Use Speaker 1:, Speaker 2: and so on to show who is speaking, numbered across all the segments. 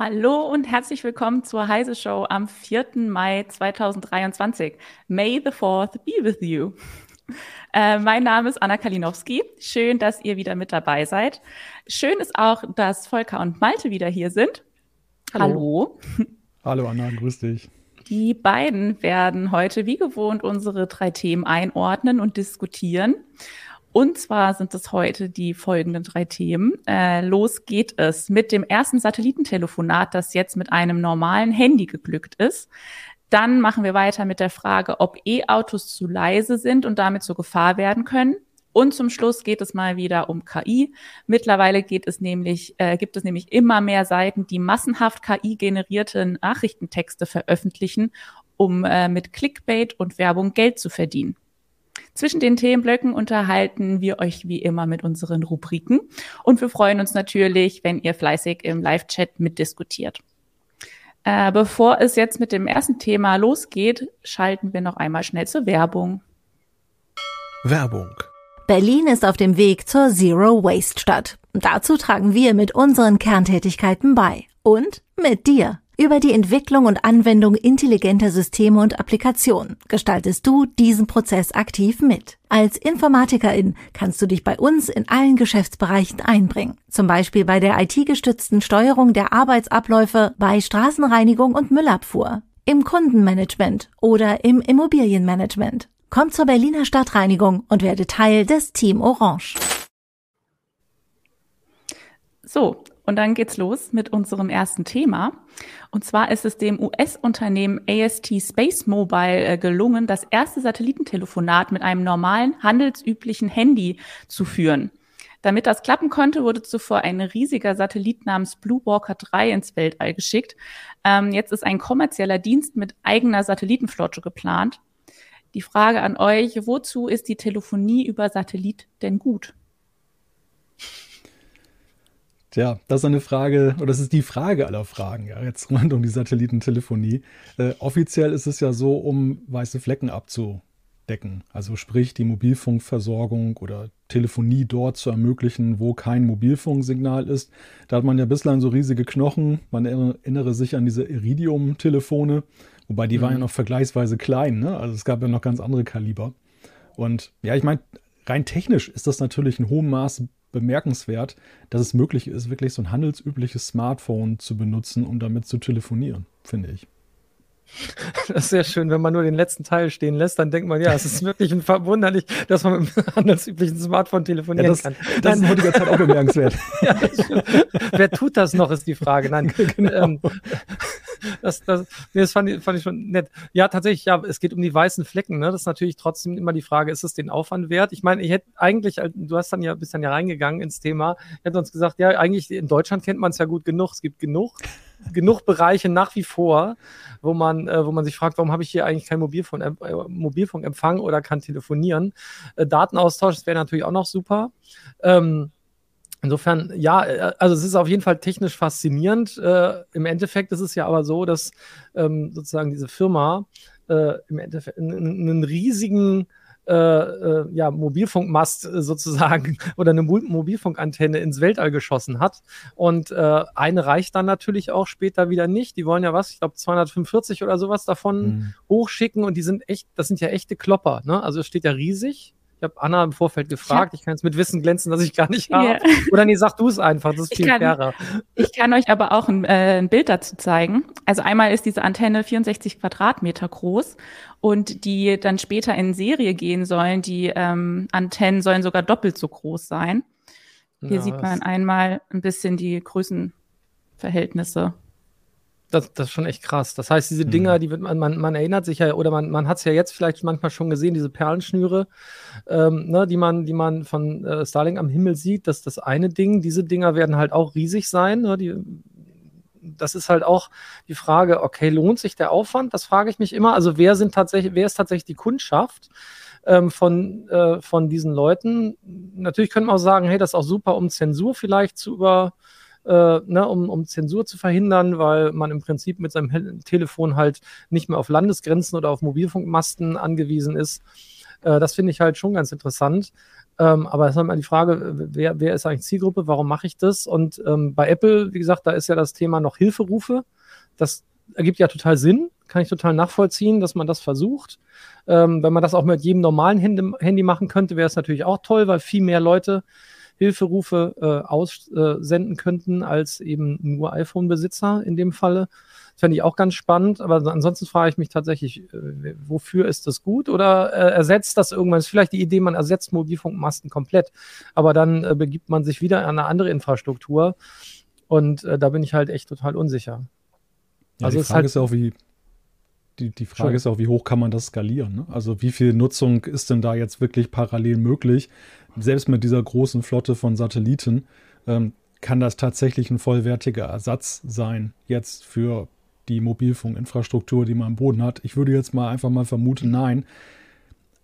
Speaker 1: Hallo und herzlich willkommen zur Heise Show am 4. Mai 2023. May the 4th be with you. Äh, mein Name ist Anna Kalinowski. Schön, dass ihr wieder mit dabei seid. Schön ist auch, dass Volker und Malte wieder hier sind.
Speaker 2: Hallo. Hallo, Hallo Anna, grüß dich.
Speaker 1: Die beiden werden heute wie gewohnt unsere drei Themen einordnen und diskutieren. Und zwar sind es heute die folgenden drei Themen. Äh, los geht es mit dem ersten Satellitentelefonat, das jetzt mit einem normalen Handy geglückt ist. Dann machen wir weiter mit der Frage, ob E-Autos zu leise sind und damit zur Gefahr werden können. Und zum Schluss geht es mal wieder um KI. Mittlerweile geht es nämlich, äh, gibt es nämlich immer mehr Seiten, die massenhaft KI-generierte Nachrichtentexte veröffentlichen, um äh, mit Clickbait und Werbung Geld zu verdienen. Zwischen den Themenblöcken unterhalten wir euch wie immer mit unseren Rubriken und wir freuen uns natürlich, wenn ihr fleißig im Live-Chat mitdiskutiert. Äh, bevor es jetzt mit dem ersten Thema losgeht, schalten wir noch einmal schnell zur Werbung.
Speaker 3: Werbung. Berlin ist auf dem Weg zur Zero Waste Stadt. Dazu tragen wir mit unseren Kerntätigkeiten bei. Und mit dir. Über die Entwicklung und Anwendung intelligenter Systeme und Applikationen gestaltest du diesen Prozess aktiv mit. Als Informatikerin kannst du dich bei uns in allen Geschäftsbereichen einbringen. Zum Beispiel bei der IT-gestützten Steuerung der Arbeitsabläufe bei Straßenreinigung und Müllabfuhr, im Kundenmanagement oder im Immobilienmanagement. Komm zur Berliner Stadtreinigung und werde Teil des Team Orange.
Speaker 1: So, und dann geht's los mit unserem ersten Thema. Und zwar ist es dem US-Unternehmen AST Space Mobile äh, gelungen, das erste Satellitentelefonat mit einem normalen, handelsüblichen Handy zu führen. Damit das klappen konnte, wurde zuvor ein riesiger Satellit namens Blue Walker 3 ins Weltall geschickt. Ähm, jetzt ist ein kommerzieller Dienst mit eigener Satellitenflotte geplant. Die Frage an euch, wozu ist die Telefonie über Satellit denn gut?
Speaker 2: Tja, das ist eine Frage, oder das ist die Frage aller Fragen, ja, jetzt rund um die Satellitentelefonie. Äh, offiziell ist es ja so, um weiße Flecken abzudecken. Also sprich, die Mobilfunkversorgung oder Telefonie dort zu ermöglichen, wo kein Mobilfunksignal ist. Da hat man ja bislang so riesige Knochen. Man erinnere sich an diese Iridium-Telefone, wobei die mhm. waren ja noch vergleichsweise klein. Ne? Also es gab ja noch ganz andere Kaliber. Und ja, ich meine, rein technisch ist das natürlich in hohem Maße bemerkenswert, dass es möglich ist, wirklich so ein handelsübliches Smartphone zu benutzen, um damit zu telefonieren, finde ich.
Speaker 4: Das ist sehr schön, wenn man nur den letzten Teil stehen lässt, dann denkt man, ja, es ist wirklich verwunderlich, dass man mit einem handelsüblichen Smartphone telefonieren ja,
Speaker 2: das,
Speaker 4: kann.
Speaker 2: Das ist in heutiger Zeit auch bemerkenswert.
Speaker 4: ja, Wer tut das noch, ist die Frage. Nein, genau. ähm, das, das, nee, das fand, ich, fand ich schon nett. Ja, tatsächlich, ja, es geht um die weißen Flecken. Ne? Das ist natürlich trotzdem immer die Frage, ist es den Aufwand wert? Ich meine, ich hätte eigentlich, äh, du hast dann ja, bist dann ja reingegangen ins Thema, hätte uns gesagt, ja, eigentlich in Deutschland kennt man es ja gut genug. Es gibt genug genug Bereiche nach wie vor, wo man, äh, wo man sich fragt, warum habe ich hier eigentlich kein Mobilfunk, äh, Mobilfunkempfang oder kann telefonieren. Äh, Datenaustausch, das wäre natürlich auch noch super. Ähm, Insofern, ja, äh, also es ist auf jeden Fall technisch faszinierend. Äh, Im Endeffekt ist es ja aber so, dass ähm, sozusagen diese Firma äh, im Endeffekt einen, riesigen äh, äh, ja, Mobilfunkmast äh, sozusagen oder eine Mobilfunkantenne ins Weltall geschossen hat. Und äh, eine reicht dann natürlich auch später wieder nicht. Die wollen ja was, ich glaube 245 oder sowas davon mhm. hochschicken und die sind echt, das sind ja echte Klopper. Ne? Also es steht ja riesig. Ich habe Anna im Vorfeld gefragt. Ich kann jetzt mit Wissen glänzen, dass ich gar nicht habe. Yeah. Oder nee, sag du es einfach. Das ist viel
Speaker 1: ich kann,
Speaker 4: fairer.
Speaker 1: Ich kann euch aber auch ein, äh, ein, Bild dazu zeigen. Also einmal ist diese Antenne 64 Quadratmeter groß und die dann später in Serie gehen sollen. Die ähm, Antennen sollen sogar doppelt so groß sein. Hier ja, sieht man einmal ein bisschen die Größenverhältnisse.
Speaker 4: Das, das ist schon echt krass. Das heißt, diese Dinger, mhm. die wird man, man, man erinnert sich ja, oder man, man hat es ja jetzt vielleicht manchmal schon gesehen, diese Perlenschnüre, ähm, ne, die man, die man von äh, Starlink am Himmel sieht, das ist das eine Ding. Diese Dinger werden halt auch riesig sein. Ne, die, das ist halt auch die Frage, okay, lohnt sich der Aufwand? Das frage ich mich immer. Also wer sind tatsächlich, wer ist tatsächlich die Kundschaft? Ähm, von, äh, von diesen Leuten. Natürlich könnte man auch sagen, hey, das ist auch super, um Zensur vielleicht zu über, äh, ne, um, um Zensur zu verhindern, weil man im Prinzip mit seinem Telefon halt nicht mehr auf Landesgrenzen oder auf Mobilfunkmasten angewiesen ist. Äh, das finde ich halt schon ganz interessant. Ähm, aber es ist halt mal die Frage, wer, wer ist eigentlich Zielgruppe, warum mache ich das? Und ähm, bei Apple, wie gesagt, da ist ja das Thema noch Hilferufe. Das ergibt ja total Sinn, kann ich total nachvollziehen, dass man das versucht. Ähm, wenn man das auch mit jedem normalen Handy, Handy machen könnte, wäre es natürlich auch toll, weil viel mehr Leute Hilferufe äh, aussenden könnten als eben nur iPhone-Besitzer in dem Falle. Das fände ich auch ganz spannend, aber ansonsten frage ich mich tatsächlich, äh, wofür ist das gut oder äh, ersetzt das irgendwann? Ist vielleicht die Idee, man ersetzt Mobilfunkmasten komplett, aber dann äh, begibt man sich wieder an eine andere Infrastruktur und äh, da bin ich halt echt total unsicher.
Speaker 2: Ja, also die Frage ist, halt, ist auch, wie, die, die Frage ist auch, wie hoch kann man das skalieren? Ne? Also wie viel Nutzung ist denn da jetzt wirklich parallel möglich? Selbst mit dieser großen Flotte von Satelliten ähm, kann das tatsächlich ein vollwertiger Ersatz sein jetzt für die Mobilfunkinfrastruktur, die man am Boden hat. Ich würde jetzt mal einfach mal vermuten, nein.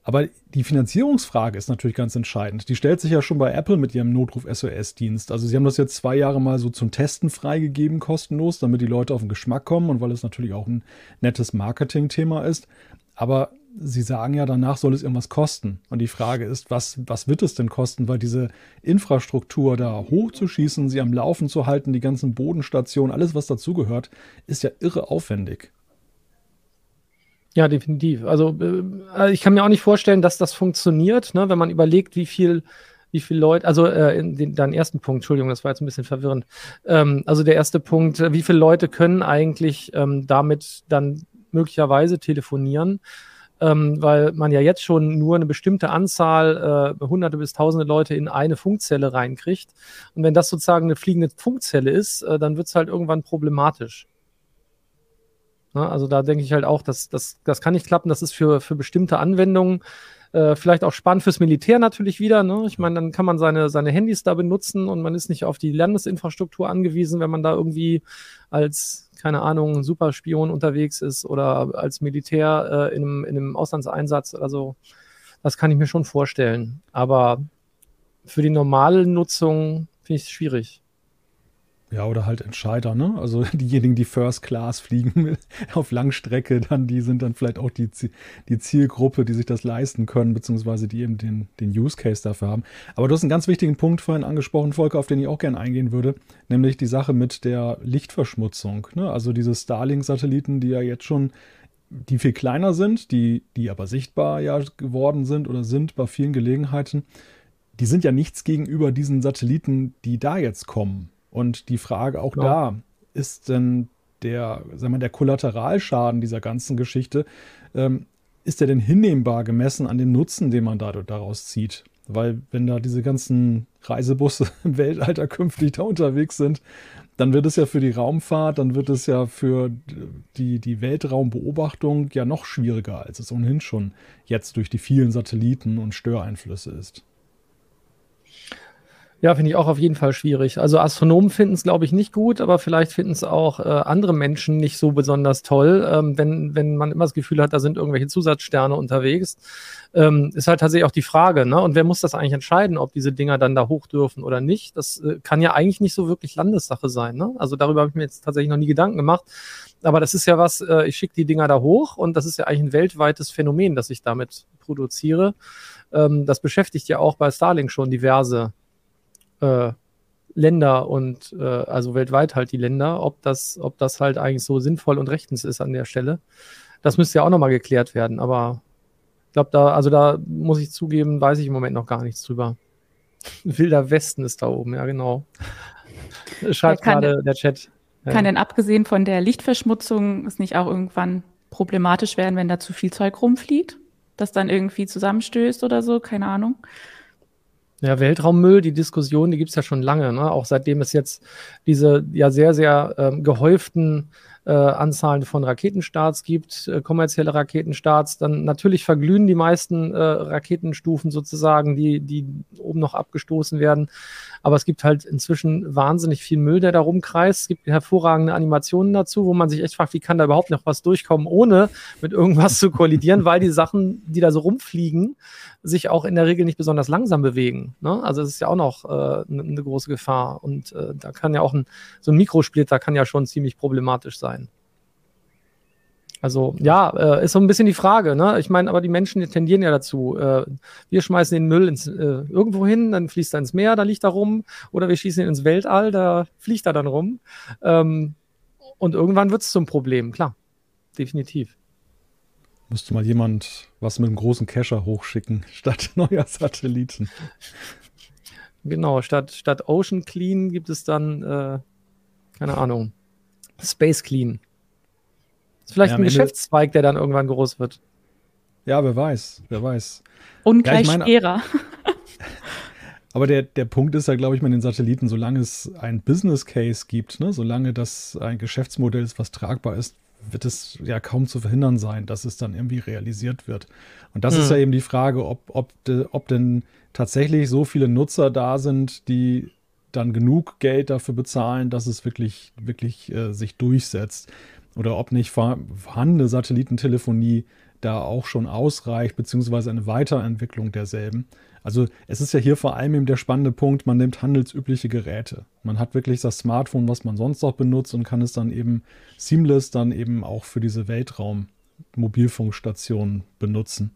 Speaker 2: Aber die Finanzierungsfrage ist natürlich ganz entscheidend. Die stellt sich ja schon bei Apple mit ihrem Notruf-SOS-Dienst. Also sie haben das jetzt zwei Jahre mal so zum Testen freigegeben, kostenlos, damit die Leute auf den Geschmack kommen und weil es natürlich auch ein nettes Marketing-Thema ist. Aber sie sagen ja, danach soll es irgendwas kosten. Und die Frage ist, was, was wird es denn kosten? Weil diese Infrastruktur da hochzuschießen, sie am Laufen zu halten, die ganzen Bodenstationen, alles, was dazugehört, ist ja irre aufwendig.
Speaker 4: Ja, definitiv. Also äh, ich kann mir auch nicht vorstellen, dass das funktioniert, ne, wenn man überlegt, wie viel wie viele Leute, also äh, in den, deinen ersten Punkt, Entschuldigung, das war jetzt ein bisschen verwirrend. Ähm, also der erste Punkt, wie viele Leute können eigentlich ähm, damit dann möglicherweise telefonieren? Ähm, weil man ja jetzt schon nur eine bestimmte Anzahl, äh, hunderte bis tausende Leute in eine Funkzelle reinkriegt. Und wenn das sozusagen eine fliegende Funkzelle ist, äh, dann wird es halt irgendwann problematisch. Ne? Also da denke ich halt auch, dass das, das kann nicht klappen. Das ist für, für bestimmte Anwendungen äh, vielleicht auch spannend fürs Militär natürlich wieder. Ne? Ich meine, dann kann man seine, seine Handys da benutzen und man ist nicht auf die Landesinfrastruktur angewiesen, wenn man da irgendwie als, keine Ahnung, Superspion unterwegs ist oder als Militär äh, in, einem, in einem Auslandseinsatz. Also das kann ich mir schon vorstellen. Aber für die normale Nutzung finde ich es schwierig.
Speaker 2: Ja, oder halt Entscheider, ne? Also diejenigen, die First Class fliegen auf Langstrecke, dann, die sind dann vielleicht auch die, die Zielgruppe, die sich das leisten können, beziehungsweise die eben den, den Use Case dafür haben. Aber du hast einen ganz wichtigen Punkt vorhin angesprochen, Volker, auf den ich auch gerne eingehen würde, nämlich die Sache mit der Lichtverschmutzung. Ne? Also diese Starlink-Satelliten, die ja jetzt schon die viel kleiner sind, die, die aber sichtbar ja geworden sind oder sind bei vielen Gelegenheiten, die sind ja nichts gegenüber diesen Satelliten, die da jetzt kommen. Und die Frage auch ja. da, ist denn der, sagen wir, der Kollateralschaden dieser ganzen Geschichte, ähm, ist der denn hinnehmbar gemessen an dem Nutzen, den man daraus zieht? Weil wenn da diese ganzen Reisebusse im Weltalter künftig da unterwegs sind, dann wird es ja für die Raumfahrt, dann wird es ja für die, die Weltraumbeobachtung ja noch schwieriger, als es ohnehin schon jetzt durch die vielen Satelliten und Störeinflüsse ist.
Speaker 4: Ja, finde ich auch auf jeden Fall schwierig. Also Astronomen finden es, glaube ich, nicht gut, aber vielleicht finden es auch äh, andere Menschen nicht so besonders toll, ähm, wenn, wenn man immer das Gefühl hat, da sind irgendwelche Zusatzsterne unterwegs. Ähm, ist halt tatsächlich auch die Frage, ne? Und wer muss das eigentlich entscheiden, ob diese Dinger dann da hoch dürfen oder nicht? Das äh, kann ja eigentlich nicht so wirklich Landessache sein, ne? Also darüber habe ich mir jetzt tatsächlich noch nie Gedanken gemacht. Aber das ist ja was, äh, ich schicke die Dinger da hoch und das ist ja eigentlich ein weltweites Phänomen, das ich damit produziere. Ähm, das beschäftigt ja auch bei Starlink schon diverse äh, Länder und äh, also weltweit halt die Länder, ob das, ob das halt eigentlich so sinnvoll und rechtens ist an der Stelle. Das müsste ja auch nochmal geklärt werden, aber ich glaube, da, also da muss ich zugeben, weiß ich im Moment noch gar nichts drüber. Wilder Westen ist da oben, ja, genau. Schreibt gerade der Chat.
Speaker 1: Kann denn abgesehen von der Lichtverschmutzung es nicht auch irgendwann problematisch werden, wenn da zu viel Zeug rumfliegt? Das dann irgendwie zusammenstößt oder so? Keine Ahnung.
Speaker 4: Ja, Weltraummüll, die Diskussion, die gibt es ja schon lange, ne? auch seitdem es jetzt diese ja sehr, sehr ähm, gehäuften äh, Anzahlen von Raketenstarts gibt, äh, kommerzielle Raketenstarts, dann natürlich verglühen die meisten äh, Raketenstufen sozusagen, die, die oben noch abgestoßen werden. Aber es gibt halt inzwischen wahnsinnig viel Müll, der da rumkreist. Es gibt hervorragende Animationen dazu, wo man sich echt fragt, wie kann da überhaupt noch was durchkommen, ohne mit irgendwas zu kollidieren, weil die Sachen, die da so rumfliegen, sich auch in der Regel nicht besonders langsam bewegen. Ne? Also es ist ja auch noch äh, eine, eine große Gefahr. Und äh, da kann ja auch ein, so ein Mikrosplitter kann ja schon ziemlich problematisch sein. Also ja, äh, ist so ein bisschen die Frage. Ne? Ich meine, aber die Menschen die tendieren ja dazu. Äh, wir schmeißen den Müll ins, äh, irgendwo hin, dann fließt er ins Meer, da liegt er rum. Oder wir schießen ihn ins Weltall, da fliegt er dann rum. Ähm, und irgendwann wird es zum Problem, klar. Definitiv.
Speaker 2: Müsste mal jemand was mit einem großen Cacher hochschicken, statt neuer Satelliten.
Speaker 4: Genau, statt, statt Ocean Clean gibt es dann, äh, keine Ahnung, Space Clean. Ist vielleicht ja, ein Geschäftszweig, der dann irgendwann groß wird.
Speaker 2: Ja, wer weiß, wer weiß.
Speaker 1: Ungleich ja, schwerer.
Speaker 2: aber der, der Punkt ist ja, glaube ich, mit den Satelliten, solange es ein Business Case gibt, ne, solange das ein Geschäftsmodell ist, was tragbar ist, wird es ja kaum zu verhindern sein, dass es dann irgendwie realisiert wird. Und das mhm. ist ja eben die Frage, ob, ob, de, ob denn tatsächlich so viele Nutzer da sind, die dann genug Geld dafür bezahlen, dass es wirklich, wirklich äh, sich durchsetzt oder ob nicht vorhandene Satellitentelefonie da auch schon ausreicht, beziehungsweise eine Weiterentwicklung derselben. Also es ist ja hier vor allem eben der spannende Punkt, man nimmt handelsübliche Geräte. Man hat wirklich das Smartphone, was man sonst auch benutzt und kann es dann eben seamless dann eben auch für diese Weltraum-Mobilfunkstation benutzen.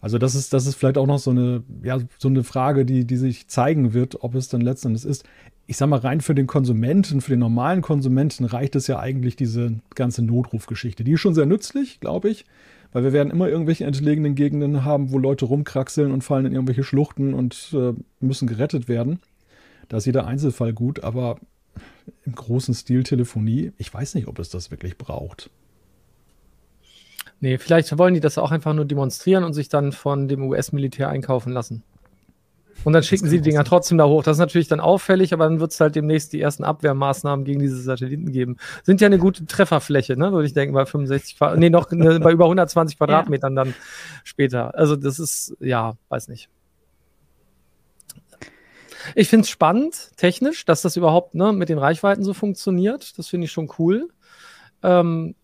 Speaker 2: Also das ist, das ist vielleicht auch noch so eine, ja, so eine Frage, die, die sich zeigen wird, ob es dann letztendlich ist ich sag mal, rein für den Konsumenten, für den normalen Konsumenten reicht es ja eigentlich diese ganze Notrufgeschichte. Die ist schon sehr nützlich, glaube ich, weil wir werden immer irgendwelche entlegenen Gegenden haben, wo Leute rumkraxeln und fallen in irgendwelche Schluchten und äh, müssen gerettet werden. Da ist jeder Einzelfall gut, aber im großen Stil Telefonie, ich weiß nicht, ob es das wirklich braucht.
Speaker 4: Nee, vielleicht wollen die das auch einfach nur demonstrieren und sich dann von dem US-Militär einkaufen lassen. Und dann schicken sie die Dinger trotzdem da hoch. Das ist natürlich dann auffällig, aber dann wird es halt demnächst die ersten Abwehrmaßnahmen gegen diese Satelliten geben. Sind ja eine gute Trefferfläche, ne? würde ich denken, bei 65, nee, noch ne, bei über 120 Quadratmetern ja. dann später. Also das ist, ja, weiß nicht. Ich finde es spannend, technisch, dass das überhaupt ne, mit den Reichweiten so funktioniert. Das finde ich schon cool. Ähm,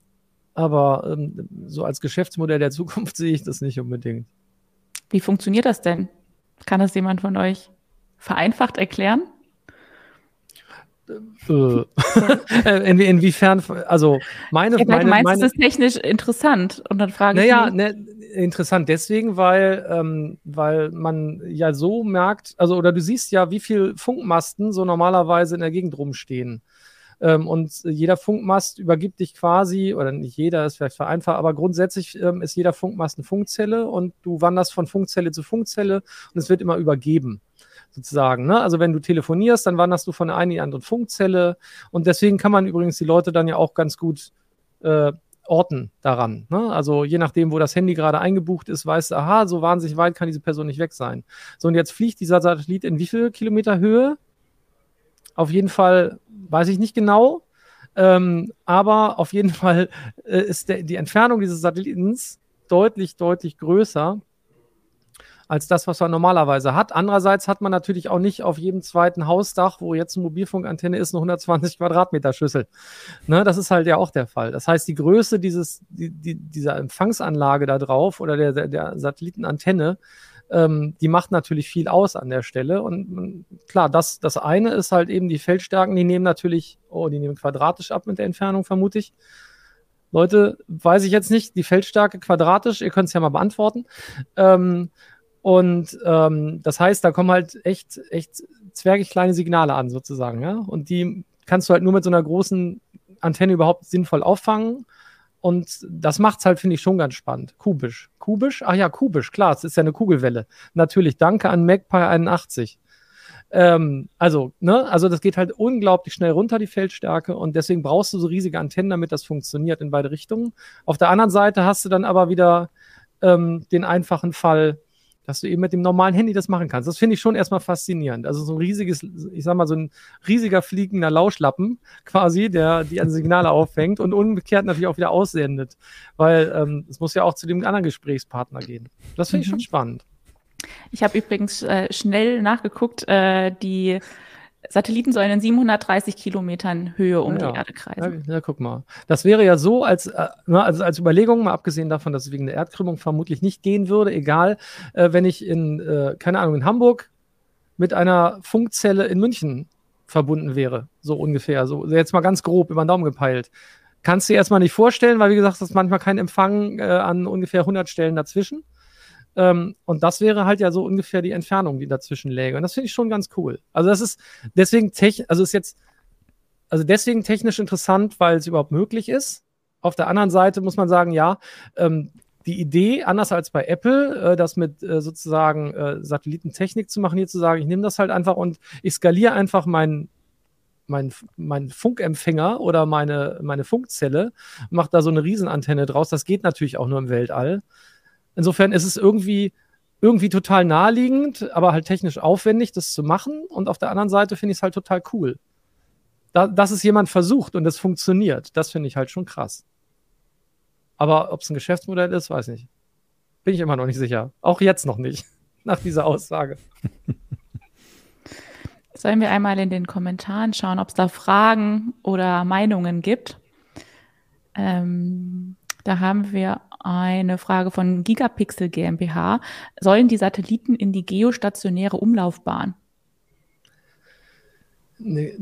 Speaker 4: aber ähm, so als Geschäftsmodell der Zukunft sehe ich das nicht unbedingt.
Speaker 1: Wie funktioniert das denn? Kann das jemand von euch vereinfacht erklären?
Speaker 4: Äh, in, inwiefern, also meine,
Speaker 1: ja,
Speaker 4: meine,
Speaker 1: du meinst,
Speaker 4: meine,
Speaker 1: es ist technisch interessant und dann frage ich
Speaker 4: naja, ne, interessant deswegen, weil, ähm, weil man ja so merkt, also oder du siehst ja, wie viel Funkmasten so normalerweise in der Gegend rumstehen. Ähm, und jeder Funkmast übergibt dich quasi, oder nicht jeder, ist vielleicht vereinfacht, aber grundsätzlich ähm, ist jeder Funkmast eine Funkzelle und du wanderst von Funkzelle zu Funkzelle und es wird immer übergeben sozusagen. Ne? Also wenn du telefonierst, dann wanderst du von der einen in die andere Funkzelle und deswegen kann man übrigens die Leute dann ja auch ganz gut äh, orten daran. Ne? Also je nachdem, wo das Handy gerade eingebucht ist, weißt du, aha, so wahnsinnig weit kann diese Person nicht weg sein. So und jetzt fliegt dieser Satellit in wie viel Kilometer Höhe? Auf jeden Fall weiß ich nicht genau. Ähm, aber auf jeden Fall äh, ist der, die Entfernung dieses Satellitens deutlich, deutlich größer als das, was man normalerweise hat. Andererseits hat man natürlich auch nicht auf jedem zweiten Hausdach, wo jetzt eine Mobilfunkantenne ist, eine 120 Quadratmeter Schüssel. Ne, das ist halt ja auch der Fall. Das heißt, die Größe dieses, die, die, dieser Empfangsanlage da drauf oder der, der, der Satellitenantenne ähm, die macht natürlich viel aus an der Stelle. Und klar, das, das eine ist halt eben die Feldstärken, die nehmen natürlich, oh, die nehmen quadratisch ab mit der Entfernung, vermute ich. Leute, weiß ich jetzt nicht, die Feldstärke quadratisch, ihr könnt es ja mal beantworten. Ähm, und ähm, das heißt, da kommen halt echt, echt zwergig kleine Signale an, sozusagen. Ja? Und die kannst du halt nur mit so einer großen Antenne überhaupt sinnvoll auffangen. Und das macht es halt, finde ich, schon ganz spannend. Kubisch. Kubisch? Ach ja, kubisch, klar, es ist ja eine Kugelwelle. Natürlich, danke an Magpie 81. Ähm, also, ne, also das geht halt unglaublich schnell runter, die Feldstärke, und deswegen brauchst du so riesige Antennen, damit das funktioniert in beide Richtungen. Auf der anderen Seite hast du dann aber wieder ähm, den einfachen Fall, dass du eben mit dem normalen Handy das machen kannst. Das finde ich schon erstmal faszinierend. Also so ein riesiges, ich sag mal, so ein riesiger fliegender Lauschlappen quasi, der die an Signale auffängt und umgekehrt natürlich auch wieder aussendet. Weil ähm, es muss ja auch zu dem anderen Gesprächspartner gehen. Das finde ich mhm. schon spannend.
Speaker 1: Ich habe übrigens äh, schnell nachgeguckt, äh, die Satelliten sollen in 730 Kilometern Höhe um ja, die Erde kreisen.
Speaker 4: Ja, ja, guck mal. Das wäre ja so, als, äh, also als Überlegung, mal abgesehen davon, dass es wegen der Erdkrümmung vermutlich nicht gehen würde, egal, äh, wenn ich in, äh, keine Ahnung, in Hamburg mit einer Funkzelle in München verbunden wäre, so ungefähr. So jetzt mal ganz grob über den Daumen gepeilt. kannst du dir erstmal nicht vorstellen, weil wie gesagt, das ist manchmal kein Empfang äh, an ungefähr 100 Stellen dazwischen. Ähm, und das wäre halt ja so ungefähr die Entfernung, die dazwischen läge. Und das finde ich schon ganz cool. Also das ist deswegen tech, also ist jetzt, also deswegen technisch interessant, weil es überhaupt möglich ist. Auf der anderen Seite muss man sagen, ja, ähm, die Idee, anders als bei Apple, äh, das mit äh, sozusagen äh, Satellitentechnik zu machen, hier zu sagen, ich nehme das halt einfach und ich skaliere einfach meinen mein, mein Funkempfänger oder meine, meine Funkzelle, mache da so eine Riesenantenne draus. Das geht natürlich auch nur im Weltall. Insofern ist es irgendwie, irgendwie total naheliegend, aber halt technisch aufwendig, das zu machen. Und auf der anderen Seite finde ich es halt total cool. Da, dass es jemand versucht und es funktioniert, das finde ich halt schon krass. Aber ob es ein Geschäftsmodell ist, weiß ich nicht. Bin ich immer noch nicht sicher. Auch jetzt noch nicht, nach dieser Aussage.
Speaker 1: Sollen wir einmal in den Kommentaren schauen, ob es da Fragen oder Meinungen gibt? Ähm, da haben wir eine Frage von Gigapixel GmbH. Sollen die Satelliten in die geostationäre Umlaufbahn?
Speaker 4: Nee,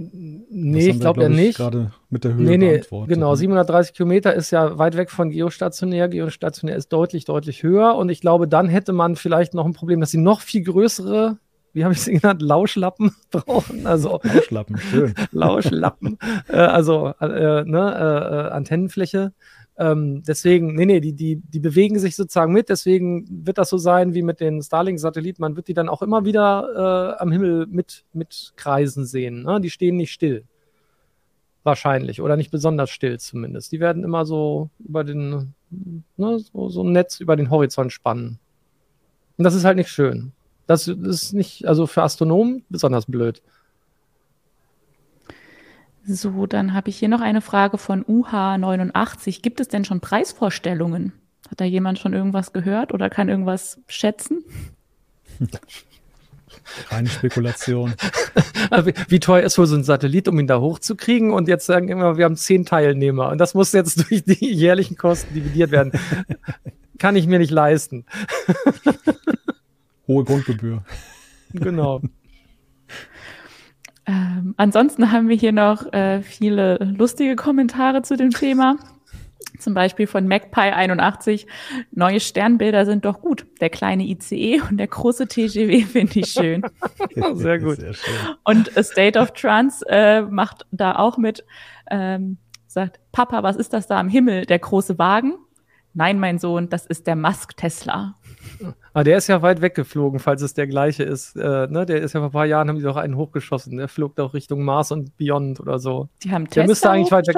Speaker 4: nee ich glaube ja nicht.
Speaker 2: Gerade mit der Höhe
Speaker 4: nee, nee, genau. 730 Kilometer ist ja weit weg von geostationär. Geostationär ist deutlich, deutlich höher. Und ich glaube, dann hätte man vielleicht noch ein Problem, dass sie noch viel größere, wie habe ich sie genannt, Lauschlappen brauchen. Also
Speaker 2: Lauschlappen, schön.
Speaker 4: Lauschlappen. äh, also äh, ne, äh, äh Antennenfläche. Ähm, deswegen, nee, nee, die, die, die bewegen sich sozusagen mit, deswegen wird das so sein wie mit den Starlink-Satelliten. Man wird die dann auch immer wieder äh, am Himmel mit, mit kreisen sehen. Ne? Die stehen nicht still. Wahrscheinlich. Oder nicht besonders still zumindest. Die werden immer so über den, ne, so, so ein Netz über den Horizont spannen. Und das ist halt nicht schön. Das ist nicht, also für Astronomen besonders blöd.
Speaker 1: So, dann habe ich hier noch eine Frage von UH89. Gibt es denn schon Preisvorstellungen? Hat da jemand schon irgendwas gehört oder kann irgendwas schätzen?
Speaker 2: Reine Spekulation.
Speaker 4: Wie teuer ist wohl so ein Satellit, um ihn da hochzukriegen? Und jetzt sagen immer, wir haben zehn Teilnehmer und das muss jetzt durch die jährlichen Kosten dividiert werden. Kann ich mir nicht leisten.
Speaker 2: Hohe Grundgebühr.
Speaker 4: Genau.
Speaker 1: Ähm, ansonsten haben wir hier noch äh, viele lustige Kommentare zu dem Thema. Zum Beispiel von MacPie81. Neue Sternbilder sind doch gut. Der kleine ICE und der große TGW finde ich schön.
Speaker 4: Sehr gut.
Speaker 1: Sehr und A State of Trance äh, macht da auch mit, ähm, sagt, Papa, was ist das da am Himmel? Der große Wagen? Nein, mein Sohn, das ist der Musk Tesla.
Speaker 4: Aber ah, der ist ja weit weggeflogen, falls es der gleiche ist. Äh, ne? Der ist ja vor ein paar Jahren, haben die doch einen hochgeschossen. Der flog doch Richtung Mars und Beyond oder so.
Speaker 1: Die haben
Speaker 4: Tesla der müsste eigentlich weit weg.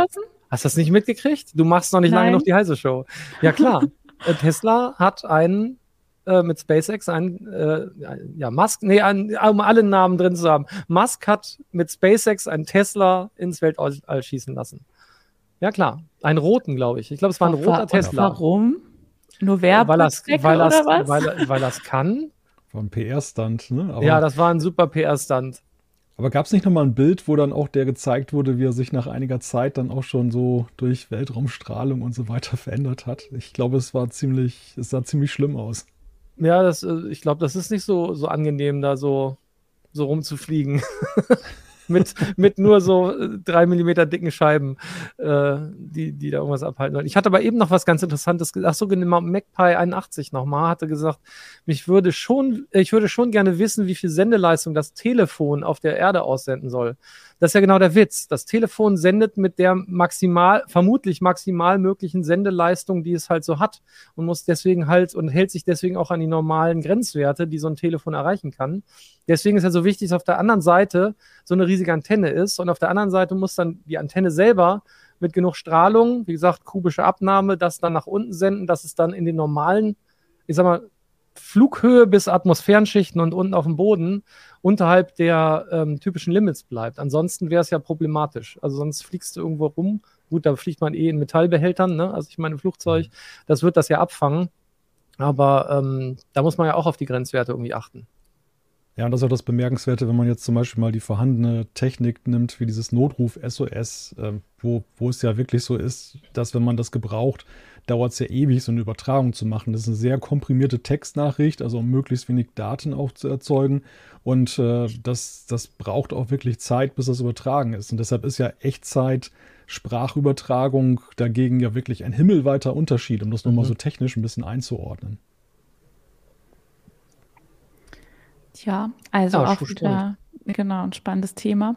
Speaker 4: Hast du das nicht mitgekriegt? Du machst noch nicht Nein. lange noch die heiße Show. Ja, klar. Äh, Tesla hat einen äh, mit SpaceX einen, äh, ja, Musk, nee, einen, um alle Namen drin zu haben. Musk hat mit SpaceX einen Tesla ins Weltall schießen lassen. Ja, klar. Einen roten, glaube ich. Ich glaube, es war ein roter Tesla.
Speaker 1: Warum? Nur Werbung
Speaker 4: weil das, weil das, oder was? Weil, weil das kann.
Speaker 2: War ein PR-Stunt, ne?
Speaker 4: Aber, ja, das war ein super PR-Stunt.
Speaker 2: Aber gab es nicht nochmal ein Bild, wo dann auch der gezeigt wurde, wie er sich nach einiger Zeit dann auch schon so durch Weltraumstrahlung und so weiter verändert hat? Ich glaube, es war ziemlich, es sah ziemlich schlimm aus.
Speaker 4: Ja, das, äh, ich glaube, das ist nicht so, so angenehm, da so, so rumzufliegen. mit, mit nur so äh, drei Millimeter dicken Scheiben, äh, die, die da irgendwas abhalten sollen. Ich hatte aber eben noch was ganz Interessantes. Ach so, genau, MacPie 81 nochmal hatte gesagt, mich würde schon, ich würde schon gerne wissen, wie viel Sendeleistung das Telefon auf der Erde aussenden soll. Das ist ja genau der Witz. Das Telefon sendet mit der maximal, vermutlich maximal möglichen Sendeleistung, die es halt so hat und muss deswegen halt und hält sich deswegen auch an die normalen Grenzwerte, die so ein Telefon erreichen kann. Deswegen ist ja so wichtig, dass auf der anderen Seite so eine riesige Antenne ist und auf der anderen Seite muss dann die Antenne selber mit genug Strahlung, wie gesagt, kubische Abnahme, das dann nach unten senden, dass es dann in den normalen, ich sag mal, Flughöhe bis Atmosphärenschichten und unten auf dem Boden unterhalb der ähm, typischen Limits bleibt. Ansonsten wäre es ja problematisch. Also sonst fliegst du irgendwo rum. Gut, da fliegt man eh in Metallbehältern, ne? Also ich meine, Flugzeug, das wird das ja abfangen. Aber ähm, da muss man ja auch auf die Grenzwerte irgendwie achten.
Speaker 2: Ja, und das ist auch das Bemerkenswerte, wenn man jetzt zum Beispiel mal die vorhandene Technik nimmt, wie dieses Notruf SOS, äh, wo, wo es ja wirklich so ist, dass wenn man das gebraucht, dauert es ja ewig, so eine Übertragung zu machen. Das ist eine sehr komprimierte Textnachricht, also um möglichst wenig Daten auch zu erzeugen. Und äh, das, das braucht auch wirklich Zeit, bis das übertragen ist. Und deshalb ist ja Echtzeit Sprachübertragung dagegen ja wirklich ein himmelweiter Unterschied, um das mhm. nochmal so technisch ein bisschen einzuordnen.
Speaker 1: Tja, also ja, auch wieder, genau, ein spannendes Thema.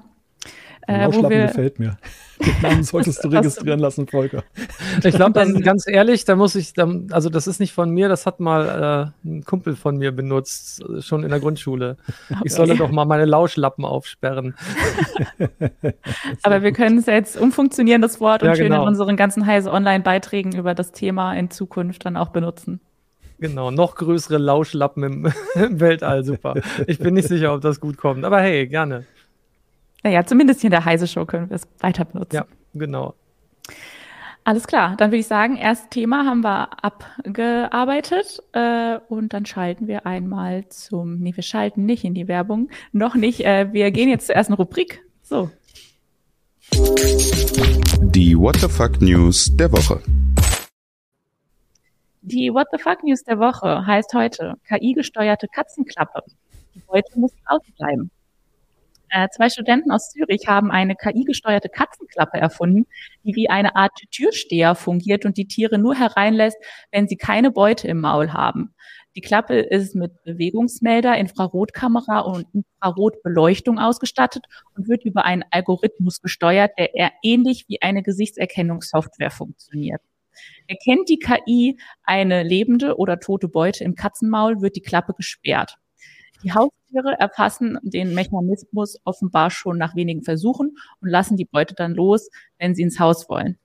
Speaker 2: Äh, wo wir, gefällt mir. Den Namen solltest du registrieren lassen, Volker.
Speaker 4: Ich glaube, ist ganz ehrlich, da muss ich, also das ist nicht von mir, das hat mal äh, ein Kumpel von mir benutzt, schon in der Grundschule. Okay. Ich solle doch mal meine Lauschlappen aufsperren.
Speaker 1: Aber wir können es jetzt umfunktionieren, das Wort, und ja, schön genau. in unseren ganzen Heise Online-Beiträgen über das Thema in Zukunft dann auch benutzen.
Speaker 4: Genau, noch größere Lauschlappen im, im Weltall, super. Ich bin nicht sicher, ob das gut kommt, aber hey, gerne.
Speaker 1: Naja, zumindest hier in der Heise-Show können wir es weiter benutzen.
Speaker 4: Ja, genau.
Speaker 1: Alles klar, dann würde ich sagen, erstes Thema haben wir abgearbeitet äh, und dann schalten wir einmal zum, nee, wir schalten nicht in die Werbung, noch nicht, äh, wir gehen jetzt zur ersten Rubrik. So.
Speaker 5: Die What the Fuck News der Woche.
Speaker 1: Die What the Fuck News der Woche heißt heute KI-gesteuerte Katzenklappe. Die Beute muss draußen bleiben. Äh, zwei Studenten aus Zürich haben eine KI-gesteuerte Katzenklappe erfunden, die wie eine Art Türsteher fungiert und die Tiere nur hereinlässt, wenn sie keine Beute im Maul haben. Die Klappe ist mit Bewegungsmelder, Infrarotkamera und Infrarotbeleuchtung ausgestattet und wird über einen Algorithmus gesteuert, der eher ähnlich wie eine Gesichtserkennungssoftware funktioniert. Erkennt die KI eine lebende oder tote Beute im Katzenmaul, wird die Klappe gesperrt. Die Haustiere erfassen den Mechanismus offenbar schon nach wenigen Versuchen und lassen die Beute dann los, wenn sie ins Haus wollen.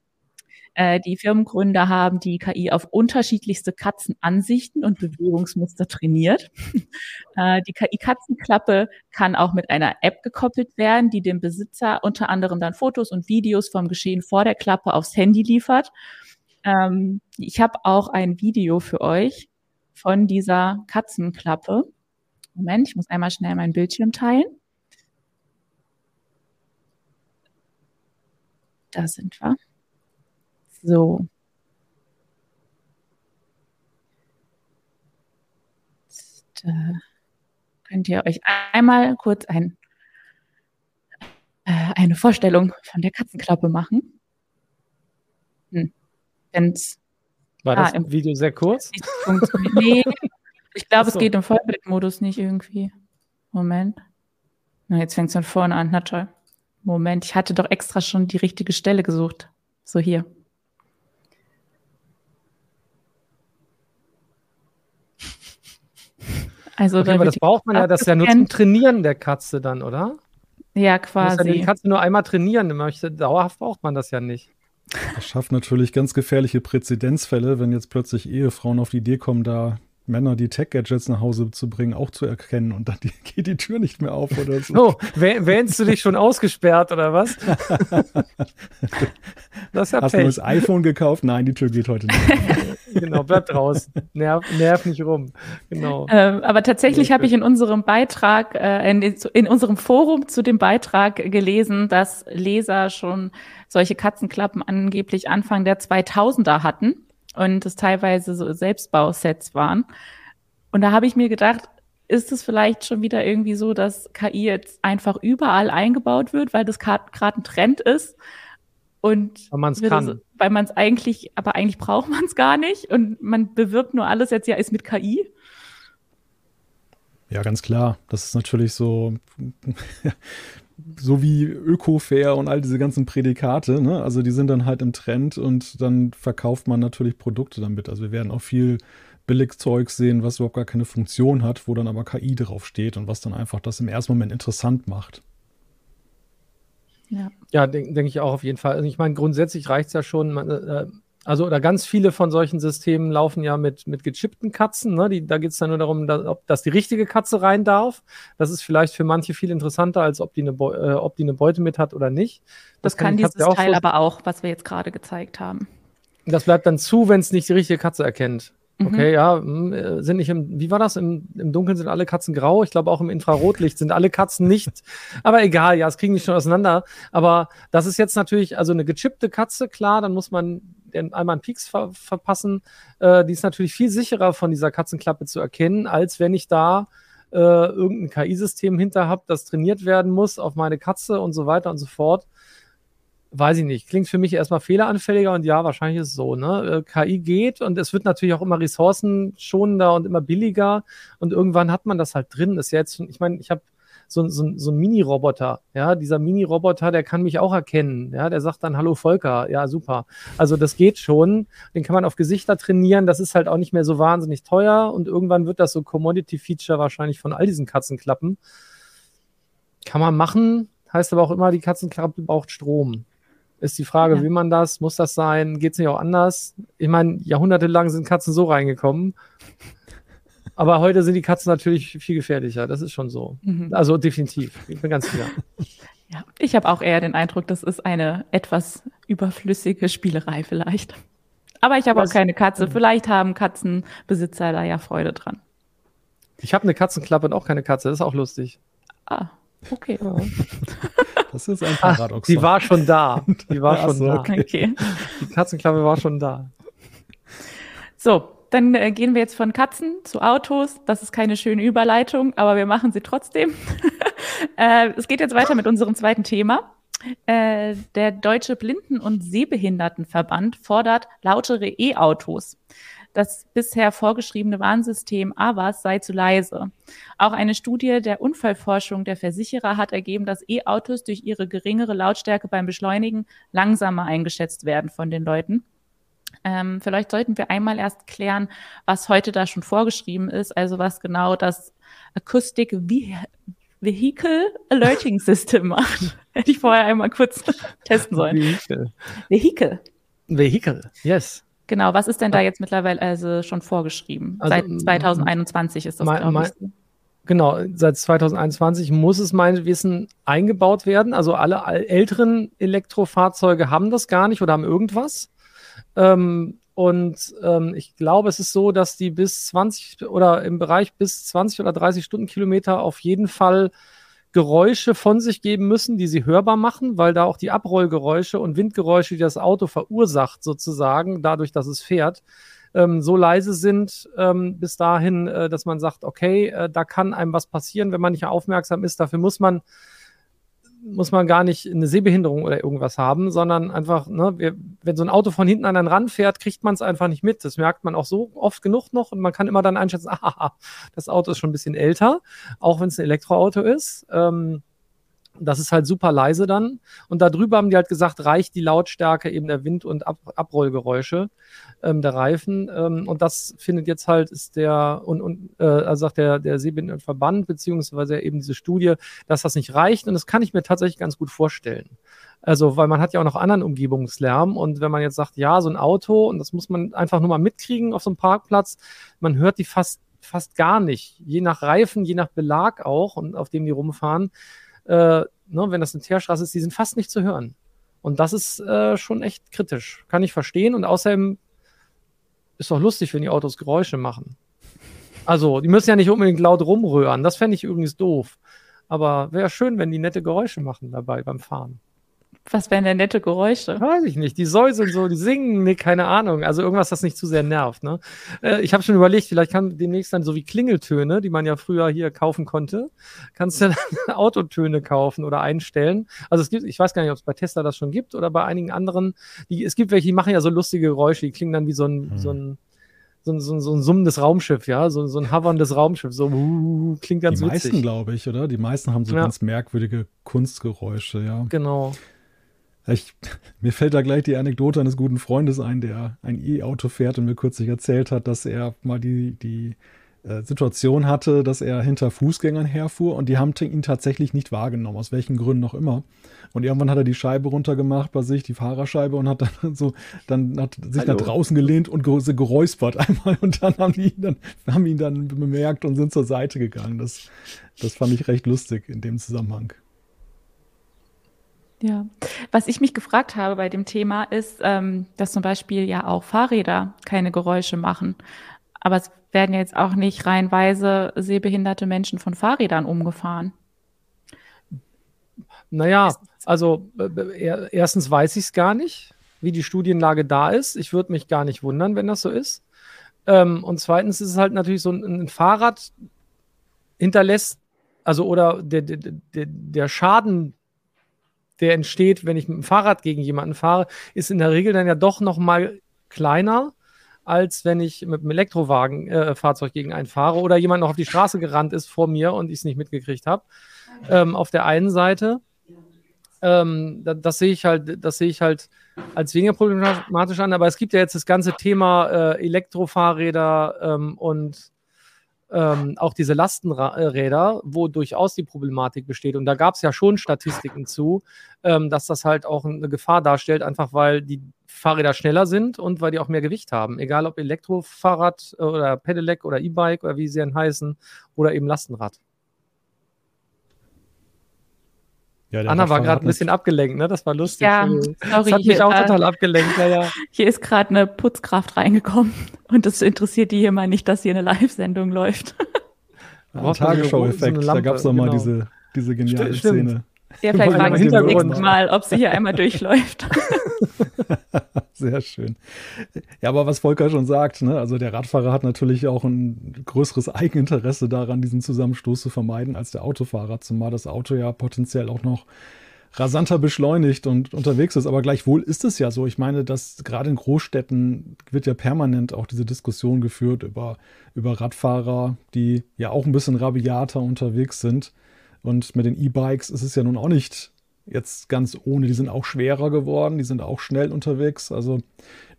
Speaker 1: Äh, die Firmengründer haben die KI auf unterschiedlichste Katzenansichten und Bewegungsmuster trainiert. Äh, die KI-Katzenklappe kann auch mit einer App gekoppelt werden, die dem Besitzer unter anderem dann Fotos und Videos vom Geschehen vor der Klappe aufs Handy liefert. Ähm, ich habe auch ein Video für euch von dieser Katzenklappe. Moment, ich muss einmal schnell meinen Bildschirm teilen. Da sind wir. So. Jetzt, äh, könnt ihr euch einmal kurz ein, äh, eine Vorstellung von der Katzenklappe machen.
Speaker 4: Hm. Wenn's, War ah, das im Video sehr kurz?
Speaker 1: Nee, ich glaube, so. es geht im Vollbildmodus nicht irgendwie. Moment. Na, jetzt fängt es von vorne an. Na toll. Moment, ich hatte doch extra schon die richtige Stelle gesucht. So hier.
Speaker 4: Also, okay, aber das braucht man ja, das ist ja nur zum Trainieren der Katze dann, oder?
Speaker 1: Ja, quasi.
Speaker 4: Man muss ja die Katze nur einmal trainieren, möchte. Dauerhaft braucht man das ja nicht.
Speaker 2: Das schafft natürlich ganz gefährliche Präzedenzfälle, wenn jetzt plötzlich Ehefrauen auf die Idee kommen, da Männer, die Tech-Gadgets nach Hause zu bringen, auch zu erkennen und dann die, geht die Tür nicht mehr auf oder so.
Speaker 4: Oh, wähnst du dich schon ausgesperrt oder was?
Speaker 2: das ist ja Hast Pech. du das iPhone gekauft? Nein, die Tür geht heute nicht.
Speaker 4: genau, bleib draußen. Nerv, nerv nicht rum. Genau.
Speaker 1: Ähm, aber tatsächlich habe ich in unserem Beitrag, äh, in, in unserem Forum zu dem Beitrag gelesen, dass Leser schon solche Katzenklappen angeblich Anfang der 2000er hatten und es teilweise so Selbstbausets waren. Und da habe ich mir gedacht, ist es vielleicht schon wieder irgendwie so, dass KI jetzt einfach überall eingebaut wird, weil das gerade ein Trend ist? Und
Speaker 4: weil man es kann.
Speaker 1: weil man es eigentlich, aber eigentlich braucht man es gar nicht und man bewirbt nur alles jetzt ja ist mit KI.
Speaker 2: Ja, ganz klar. Das ist natürlich so, so wie Öko-Fair und all diese ganzen Prädikate, ne? Also die sind dann halt im Trend und dann verkauft man natürlich Produkte damit. Also wir werden auch viel Billigzeug sehen, was überhaupt gar keine Funktion hat, wo dann aber KI drauf steht und was dann einfach das im ersten Moment interessant macht.
Speaker 4: Ja, ja denke denk ich auch auf jeden Fall. Also ich meine, grundsätzlich reicht es ja schon, man, äh, also oder ganz viele von solchen Systemen laufen ja mit, mit gechippten Katzen. Ne? Die, da geht es dann nur darum, dass, ob, dass die richtige Katze rein darf. Das ist vielleicht für manche viel interessanter, als ob die eine, äh, ob die eine Beute mit hat oder nicht.
Speaker 1: Das, das kann, kann dieses Teil aber auch, was wir jetzt gerade gezeigt haben.
Speaker 4: Das bleibt dann zu, wenn es nicht die richtige Katze erkennt. Mhm. Okay, ja, hm, äh, sind nicht im, wie war das? Im, Im Dunkeln sind alle Katzen grau. Ich glaube auch im Infrarotlicht sind alle Katzen nicht. Aber egal, ja, es kriegen die schon auseinander. Aber das ist jetzt natürlich, also eine gechippte Katze, klar, dann muss man einmal einen Pieks ver verpassen. Äh, die ist natürlich viel sicherer von dieser Katzenklappe zu erkennen, als wenn ich da äh, irgendein KI-System hinter habe, das trainiert werden muss auf meine Katze und so weiter und so fort. weiß ich nicht, klingt für mich erstmal fehleranfälliger und ja, wahrscheinlich ist es so. Ne? Äh, KI geht und es wird natürlich auch immer ressourcenschonender und immer billiger und irgendwann hat man das halt drin. ist jetzt, ich meine, ich habe so, so, so ein Mini-Roboter, ja, dieser Mini-Roboter, der kann mich auch erkennen, ja, der sagt dann Hallo Volker, ja, super. Also das geht schon, den kann man auf Gesichter trainieren, das ist halt auch nicht mehr so wahnsinnig teuer und irgendwann wird das so Commodity-Feature wahrscheinlich von all diesen Katzenklappen. Kann man machen, heißt aber auch immer, die Katzenklappe braucht Strom. Ist die Frage, ja. will man das? Muss das sein? Geht es nicht auch anders? Ich meine, jahrhundertelang sind Katzen so reingekommen. Aber heute sind die Katzen natürlich viel gefährlicher. Das ist schon so. Mhm. Also definitiv. Ich bin ganz sicher.
Speaker 1: Ja, ich habe auch eher den Eindruck, das ist eine etwas überflüssige Spielerei vielleicht. Aber ich habe auch keine Katze. Vielleicht haben Katzenbesitzer da ja Freude dran.
Speaker 4: Ich habe eine Katzenklappe und auch keine Katze. Das ist auch lustig.
Speaker 1: Ah, okay. Ja.
Speaker 2: Das ist ein Paradox.
Speaker 4: Ach, die war schon da. Die war schon so, da. Okay. Die Katzenklappe war schon da.
Speaker 1: So, dann äh, gehen wir jetzt von Katzen zu Autos. Das ist keine schöne Überleitung, aber wir machen sie trotzdem. äh, es geht jetzt weiter mit unserem zweiten Thema. Äh, der Deutsche Blinden- und Sehbehindertenverband fordert lautere E-Autos. Das bisher vorgeschriebene Warnsystem AVAS sei zu leise. Auch eine Studie der Unfallforschung der Versicherer hat ergeben, dass E-Autos durch ihre geringere Lautstärke beim Beschleunigen langsamer eingeschätzt werden von den Leuten. Ähm, vielleicht sollten wir einmal erst klären, was heute da schon vorgeschrieben ist, also was genau das Acoustic Vehicle Alerting System macht. Hätte ich vorher einmal kurz testen sollen. Vehicle. Vehicle.
Speaker 4: Vehicle, yes.
Speaker 1: Genau, was ist denn da jetzt mittlerweile also schon vorgeschrieben? Also, seit 2021 ist das, glaube ich.
Speaker 4: Genau, seit 2021 muss es meines Wissen eingebaut werden. Also alle älteren Elektrofahrzeuge haben das gar nicht oder haben irgendwas. Ähm, und ähm, ich glaube, es ist so, dass die bis 20 oder im Bereich bis 20 oder 30 Stundenkilometer auf jeden Fall Geräusche von sich geben müssen, die sie hörbar machen, weil da auch die Abrollgeräusche und Windgeräusche, die das Auto verursacht, sozusagen, dadurch, dass es fährt, ähm, so leise sind ähm, bis dahin, äh, dass man sagt, okay, äh, da kann einem was passieren, wenn man nicht aufmerksam ist. Dafür muss man muss man gar nicht eine Sehbehinderung oder irgendwas haben, sondern einfach, ne, wenn so ein Auto von hinten an einen Rand fährt, kriegt man es einfach nicht mit. Das merkt man auch so oft genug noch und man kann immer dann einschätzen, ah, das Auto ist schon ein bisschen älter, auch wenn es ein Elektroauto ist. Ähm, das ist halt super leise dann. Und darüber haben die halt gesagt, reicht die Lautstärke eben der Wind- und Ab Abrollgeräusche ähm, der Reifen. Ähm, und das findet jetzt halt, ist der, und, und äh, also sagt der, der Sehbehindertenverband, beziehungsweise eben diese Studie, dass das nicht reicht. Und das kann ich mir tatsächlich ganz gut vorstellen. Also, weil man hat ja auch noch anderen Umgebungslärm. Und wenn man jetzt sagt, ja, so ein Auto, und das muss man einfach nur mal mitkriegen auf so einem Parkplatz, man hört die fast fast gar nicht. Je nach Reifen, je nach Belag auch, und auf dem die rumfahren äh, ne, wenn das eine Teerstraße ist, die sind fast nicht zu hören. Und das ist äh, schon echt kritisch. Kann ich verstehen. Und außerdem ist doch lustig, wenn die Autos Geräusche machen. Also, die müssen ja nicht unbedingt laut rumrühren. Das fände ich übrigens doof. Aber wäre schön, wenn die nette Geräusche machen dabei beim Fahren.
Speaker 1: Was wären denn nette Geräusche?
Speaker 4: Weiß ich nicht. Die säuseln so, die singen, nee, keine Ahnung. Also irgendwas, das nicht zu sehr nervt. Ne? Äh, ich habe schon überlegt, vielleicht kann demnächst dann so wie Klingeltöne, die man ja früher hier kaufen konnte, kannst du dann Autotöne kaufen oder einstellen. Also es gibt, ich weiß gar nicht, ob es bei Tesla das schon gibt oder bei einigen anderen. Die, es gibt welche, die machen ja so lustige Geräusche, die klingen dann wie so ein, hm. so ein so ein, so, ein, so ein summendes Raumschiff, ja, so, so ein hoverndes Raumschiff, so uh, klingt ganz
Speaker 2: Die meisten, glaube ich, oder? Die meisten haben so ja. ganz merkwürdige Kunstgeräusche, ja.
Speaker 4: Genau.
Speaker 2: Ich, mir fällt da gleich die Anekdote eines guten Freundes ein, der ein E-Auto fährt und mir kürzlich erzählt hat, dass er mal die, die äh, Situation hatte, dass er hinter Fußgängern herfuhr und die haben ihn tatsächlich nicht wahrgenommen, aus welchen Gründen auch immer. Und irgendwann hat er die Scheibe runtergemacht bei sich, die Fahrerscheibe, und hat dann so, dann hat sich Hallo. da draußen gelehnt und geräuspert einmal und dann haben die ihn dann, haben ihn dann bemerkt und sind zur Seite gegangen. Das, das fand ich recht lustig in dem Zusammenhang.
Speaker 1: Ja, was ich mich gefragt habe bei dem Thema ist, ähm, dass zum Beispiel ja auch Fahrräder keine Geräusche machen. Aber es werden jetzt auch nicht reihenweise sehbehinderte Menschen von Fahrrädern umgefahren.
Speaker 4: Naja, also äh, erstens weiß ich es gar nicht, wie die Studienlage da ist. Ich würde mich gar nicht wundern, wenn das so ist. Ähm, und zweitens ist es halt natürlich so ein, ein Fahrrad hinterlässt, also oder der, der, der, der Schaden der entsteht, wenn ich mit dem Fahrrad gegen jemanden fahre, ist in der Regel dann ja doch noch mal kleiner, als wenn ich mit einem Elektrowagen äh, gegen einen fahre oder jemand noch auf die Straße gerannt ist vor mir und ich es nicht mitgekriegt habe. Ähm, auf der einen Seite, ähm, das, das sehe ich halt, das sehe ich halt als weniger problematisch an, aber es gibt ja jetzt das ganze Thema äh, Elektrofahrräder ähm, und ähm, auch diese Lastenräder, wo durchaus die Problematik besteht. Und da gab es ja schon Statistiken zu, ähm, dass das halt auch eine Gefahr darstellt, einfach weil die Fahrräder schneller sind und weil die auch mehr Gewicht haben. Egal ob Elektrofahrrad äh, oder Pedelec oder E-Bike oder wie sie dann heißen oder eben Lastenrad. Ja, Anna war gerade ein bisschen abgelenkt, ne? Das war lustig.
Speaker 1: Ja, sorry.
Speaker 4: Das hat mich auch total abgelenkt. Ja, ja.
Speaker 1: Hier ist gerade eine Putzkraft reingekommen und das interessiert die hier mal nicht, dass hier eine Live-Sendung läuft.
Speaker 2: Ein Tagesschau-Effekt, da gab es doch mal genau. diese, diese geniale Stimmt. Szene.
Speaker 1: Ja, vielleicht fragen Sie beim nächsten Mal, ob sie hier einmal durchläuft.
Speaker 2: Sehr schön. Ja, aber was Volker schon sagt, ne, also der Radfahrer hat natürlich auch ein größeres Eigeninteresse daran, diesen Zusammenstoß zu vermeiden, als der Autofahrer, zumal das Auto ja potenziell auch noch rasanter beschleunigt und unterwegs ist. Aber gleichwohl ist es ja so. Ich meine, dass gerade in Großstädten wird ja permanent auch diese Diskussion geführt über, über Radfahrer, die ja auch ein bisschen rabiater unterwegs sind. Und mit den E-Bikes ist es ja nun auch nicht jetzt ganz ohne. Die sind auch schwerer geworden, die sind auch schnell unterwegs. Also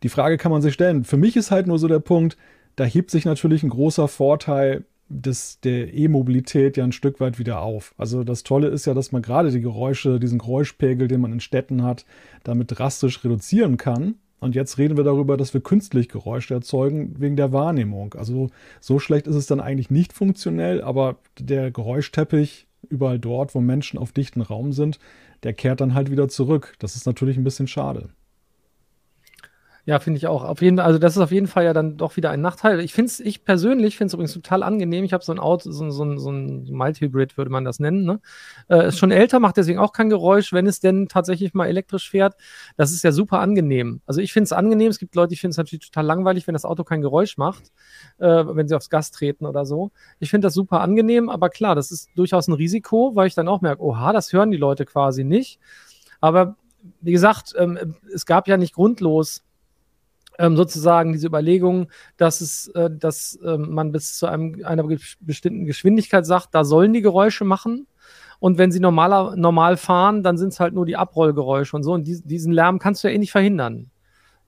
Speaker 2: die Frage kann man sich stellen. Für mich ist halt nur so der Punkt, da hebt sich natürlich ein großer Vorteil des, der E-Mobilität ja ein Stück weit wieder auf. Also das Tolle ist ja, dass man gerade die Geräusche, diesen Geräuschpegel, den man in Städten hat, damit drastisch reduzieren kann. Und jetzt reden wir darüber, dass wir künstlich Geräusche erzeugen wegen der Wahrnehmung. Also so schlecht ist es dann eigentlich nicht funktionell, aber der Geräuschteppich überall dort, wo Menschen auf dichten Raum sind, der kehrt dann halt wieder zurück. Das ist natürlich ein bisschen schade.
Speaker 4: Ja, finde ich auch. Auf jeden, also das ist auf jeden Fall ja dann doch wieder ein Nachteil. Ich finde es, ich persönlich finde es übrigens total angenehm. Ich habe so ein Auto, so, so, so ein Mild-Hybrid würde man das nennen. Ne? Äh, ist schon älter, macht deswegen auch kein Geräusch, wenn es denn tatsächlich mal elektrisch fährt. Das ist ja super angenehm. Also ich finde es angenehm. Es gibt Leute, die finden es natürlich total langweilig, wenn das Auto kein Geräusch macht, äh, wenn sie aufs Gas treten oder so. Ich finde das super angenehm, aber klar, das ist durchaus ein Risiko, weil ich dann auch merke, oha, das hören die Leute quasi nicht. Aber wie gesagt, ähm, es gab ja nicht grundlos ähm, sozusagen diese Überlegung, dass es, äh, dass äh, man bis zu einem, einer bestimmten Geschwindigkeit sagt, da sollen die Geräusche machen. Und wenn sie normaler, normal fahren, dann sind es halt nur die Abrollgeräusche und so. Und die, diesen Lärm kannst du ja eh nicht verhindern.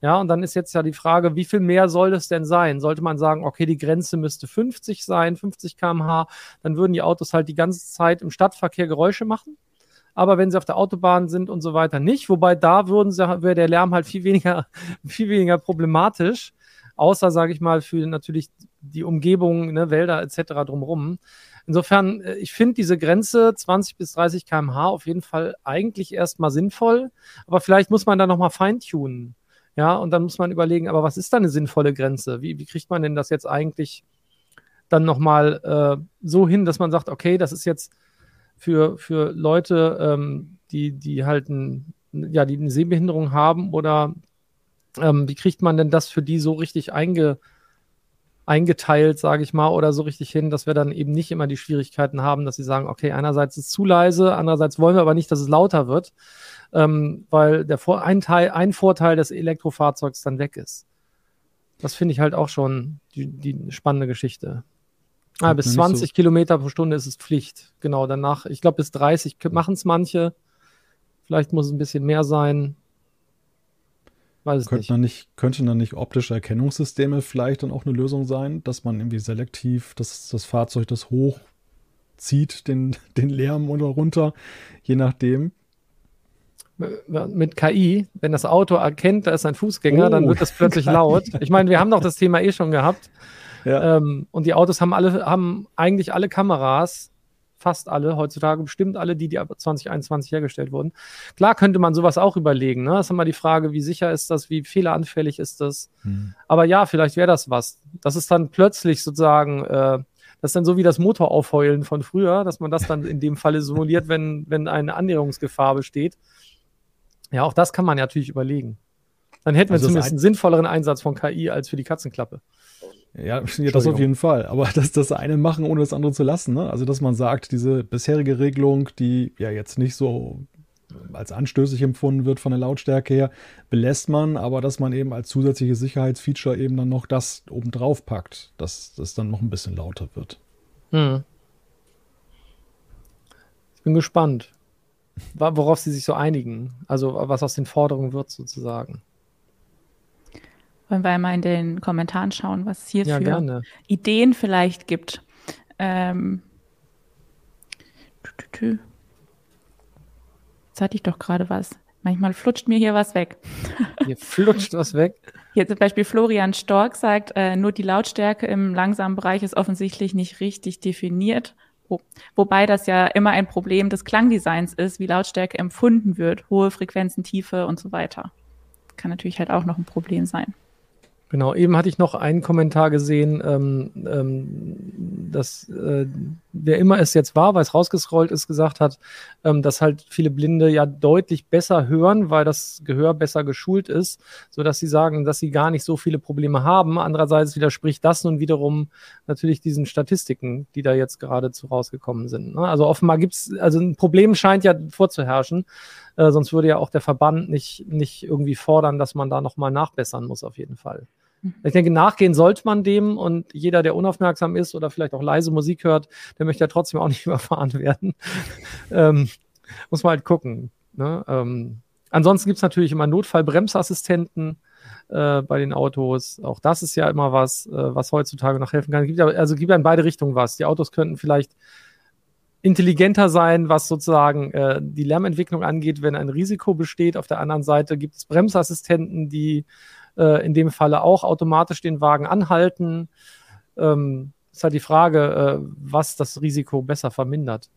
Speaker 4: Ja, und dann ist jetzt ja die Frage, wie viel mehr soll das denn sein? Sollte man sagen, okay, die Grenze müsste 50 sein, 50 km/h, dann würden die Autos halt die ganze Zeit im Stadtverkehr Geräusche machen aber wenn sie auf der Autobahn sind und so weiter nicht. Wobei da würden sie, wäre der Lärm halt viel weniger, viel weniger problematisch. Außer, sage ich mal, für natürlich die Umgebung, ne, Wälder etc. drumherum. Insofern, äh, ich finde diese Grenze 20 bis 30 km/h auf jeden Fall eigentlich erstmal sinnvoll, aber vielleicht muss man da nochmal feintunen. Ja, und dann muss man überlegen, aber was ist da eine sinnvolle Grenze? Wie, wie kriegt man denn das jetzt eigentlich dann nochmal äh, so hin, dass man sagt, okay, das ist jetzt für, für Leute, ähm, die, die halt ein, ja, die eine Sehbehinderung haben oder ähm, wie kriegt man denn das für die so richtig einge, eingeteilt, sage ich mal, oder so richtig hin, dass wir dann eben nicht immer die Schwierigkeiten haben, dass sie sagen, okay, einerseits ist es zu leise, andererseits wollen wir aber nicht, dass es lauter wird, ähm, weil der Vor ein, Teil, ein Vorteil des Elektrofahrzeugs dann weg ist. Das finde ich halt auch schon die, die spannende Geschichte. Ah, bis 20 so. Kilometer pro Stunde ist es Pflicht. Genau, danach, ich glaube, bis 30 machen es manche. Vielleicht muss es ein bisschen mehr sein.
Speaker 2: Weiß es könnte nicht. nicht. Könnten dann nicht optische Erkennungssysteme vielleicht dann auch eine Lösung sein, dass man irgendwie selektiv das, das Fahrzeug das hochzieht, den, den Lärm oder runter, je nachdem?
Speaker 4: mit KI, wenn das Auto erkennt, da ist ein Fußgänger, oh, dann wird das plötzlich laut. Ich meine, wir haben doch das Thema eh schon gehabt. Ja. Ähm, und die Autos haben alle, haben eigentlich alle Kameras, fast alle, heutzutage bestimmt alle, die, die ab 2021 hergestellt wurden. Klar könnte man sowas auch überlegen. Ne? Das ist immer die Frage, wie sicher ist das, wie fehleranfällig ist das. Hm. Aber ja, vielleicht wäre das was. Das ist dann plötzlich sozusagen, äh, das ist dann so wie das Motoraufheulen von früher, dass man das dann in dem Falle simuliert, wenn, wenn eine Annäherungsgefahr besteht. Ja, auch das kann man ja natürlich überlegen. Dann hätten wir also zumindest einen sinnvolleren Einsatz von KI als für die Katzenklappe.
Speaker 2: Ja, das auf jeden Fall. Aber das, das eine machen, ohne das andere zu lassen. Ne? Also, dass man sagt, diese bisherige Regelung, die ja jetzt nicht so als anstößig empfunden wird von der Lautstärke her, belässt man, aber dass man eben als zusätzliches Sicherheitsfeature eben dann noch das obendrauf packt, dass das dann noch ein bisschen lauter wird. Hm.
Speaker 4: Ich bin gespannt, worauf sie sich so einigen. Also was aus den Forderungen wird sozusagen.
Speaker 1: Wollen wir mal in den Kommentaren schauen, was es hier ja, für gerne. Ideen vielleicht gibt. Ähm, Jetzt hatte ich doch gerade was. Manchmal flutscht mir hier was weg.
Speaker 4: Hier flutscht was weg.
Speaker 1: Hier zum Beispiel Florian Stork sagt, äh, nur die Lautstärke im langsamen Bereich ist offensichtlich nicht richtig definiert. Wo, wobei das ja immer ein Problem des Klangdesigns ist, wie Lautstärke empfunden wird, hohe Frequenzen, Tiefe und so weiter. Kann natürlich halt auch noch ein Problem sein.
Speaker 4: Genau, eben hatte ich noch einen Kommentar gesehen, ähm, ähm, dass äh, wer immer es jetzt war, weil es rausgescrollt ist, gesagt hat, ähm, dass halt viele Blinde ja deutlich besser hören, weil das Gehör besser geschult ist, so dass sie sagen, dass sie gar nicht so viele Probleme haben. Andererseits widerspricht das nun wiederum natürlich diesen Statistiken, die da jetzt geradezu rausgekommen sind. Ne? Also offenbar gibt es, also ein Problem scheint ja vorzuherrschen. Äh, sonst würde ja auch der Verband nicht, nicht irgendwie fordern, dass man da nochmal nachbessern muss, auf jeden Fall. Mhm. Ich denke, nachgehen sollte man dem und jeder, der unaufmerksam ist oder vielleicht auch leise Musik hört, der möchte ja trotzdem auch nicht überfahren werden. ähm, muss man halt gucken. Ne? Ähm, ansonsten gibt es natürlich immer Notfallbremsassistenten äh, bei den Autos. Auch das ist ja immer was, äh, was heutzutage noch helfen kann. Gibt also gibt ja in beide Richtungen was. Die Autos könnten vielleicht intelligenter sein, was sozusagen äh, die Lärmentwicklung angeht, wenn ein Risiko besteht. Auf der anderen Seite gibt es Bremsassistenten, die äh, in dem Falle auch automatisch den Wagen anhalten. Ähm, ist halt die Frage, äh, was das Risiko besser vermindert.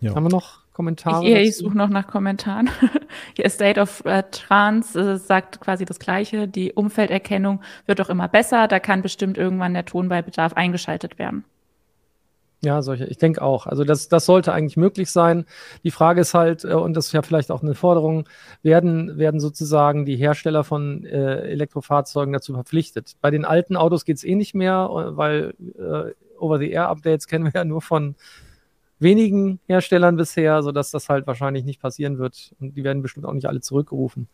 Speaker 4: Ja. Haben wir noch Kommentare?
Speaker 1: Ich, ich suche noch nach Kommentaren. Hier State of uh, Trans äh, sagt quasi das Gleiche. Die Umfelderkennung wird doch immer besser. Da kann bestimmt irgendwann der Ton bei Bedarf eingeschaltet werden.
Speaker 4: Ja, solche, ich denke auch. Also das, das sollte eigentlich möglich sein. Die Frage ist halt, äh, und das ist ja vielleicht auch eine Forderung, werden, werden sozusagen die Hersteller von äh, Elektrofahrzeugen dazu verpflichtet. Bei den alten Autos geht es eh nicht mehr, äh, weil äh, Over-the-Air-Updates kennen wir ja nur von wenigen Herstellern bisher, sodass das halt wahrscheinlich nicht passieren wird. Und die werden bestimmt auch nicht alle zurückgerufen.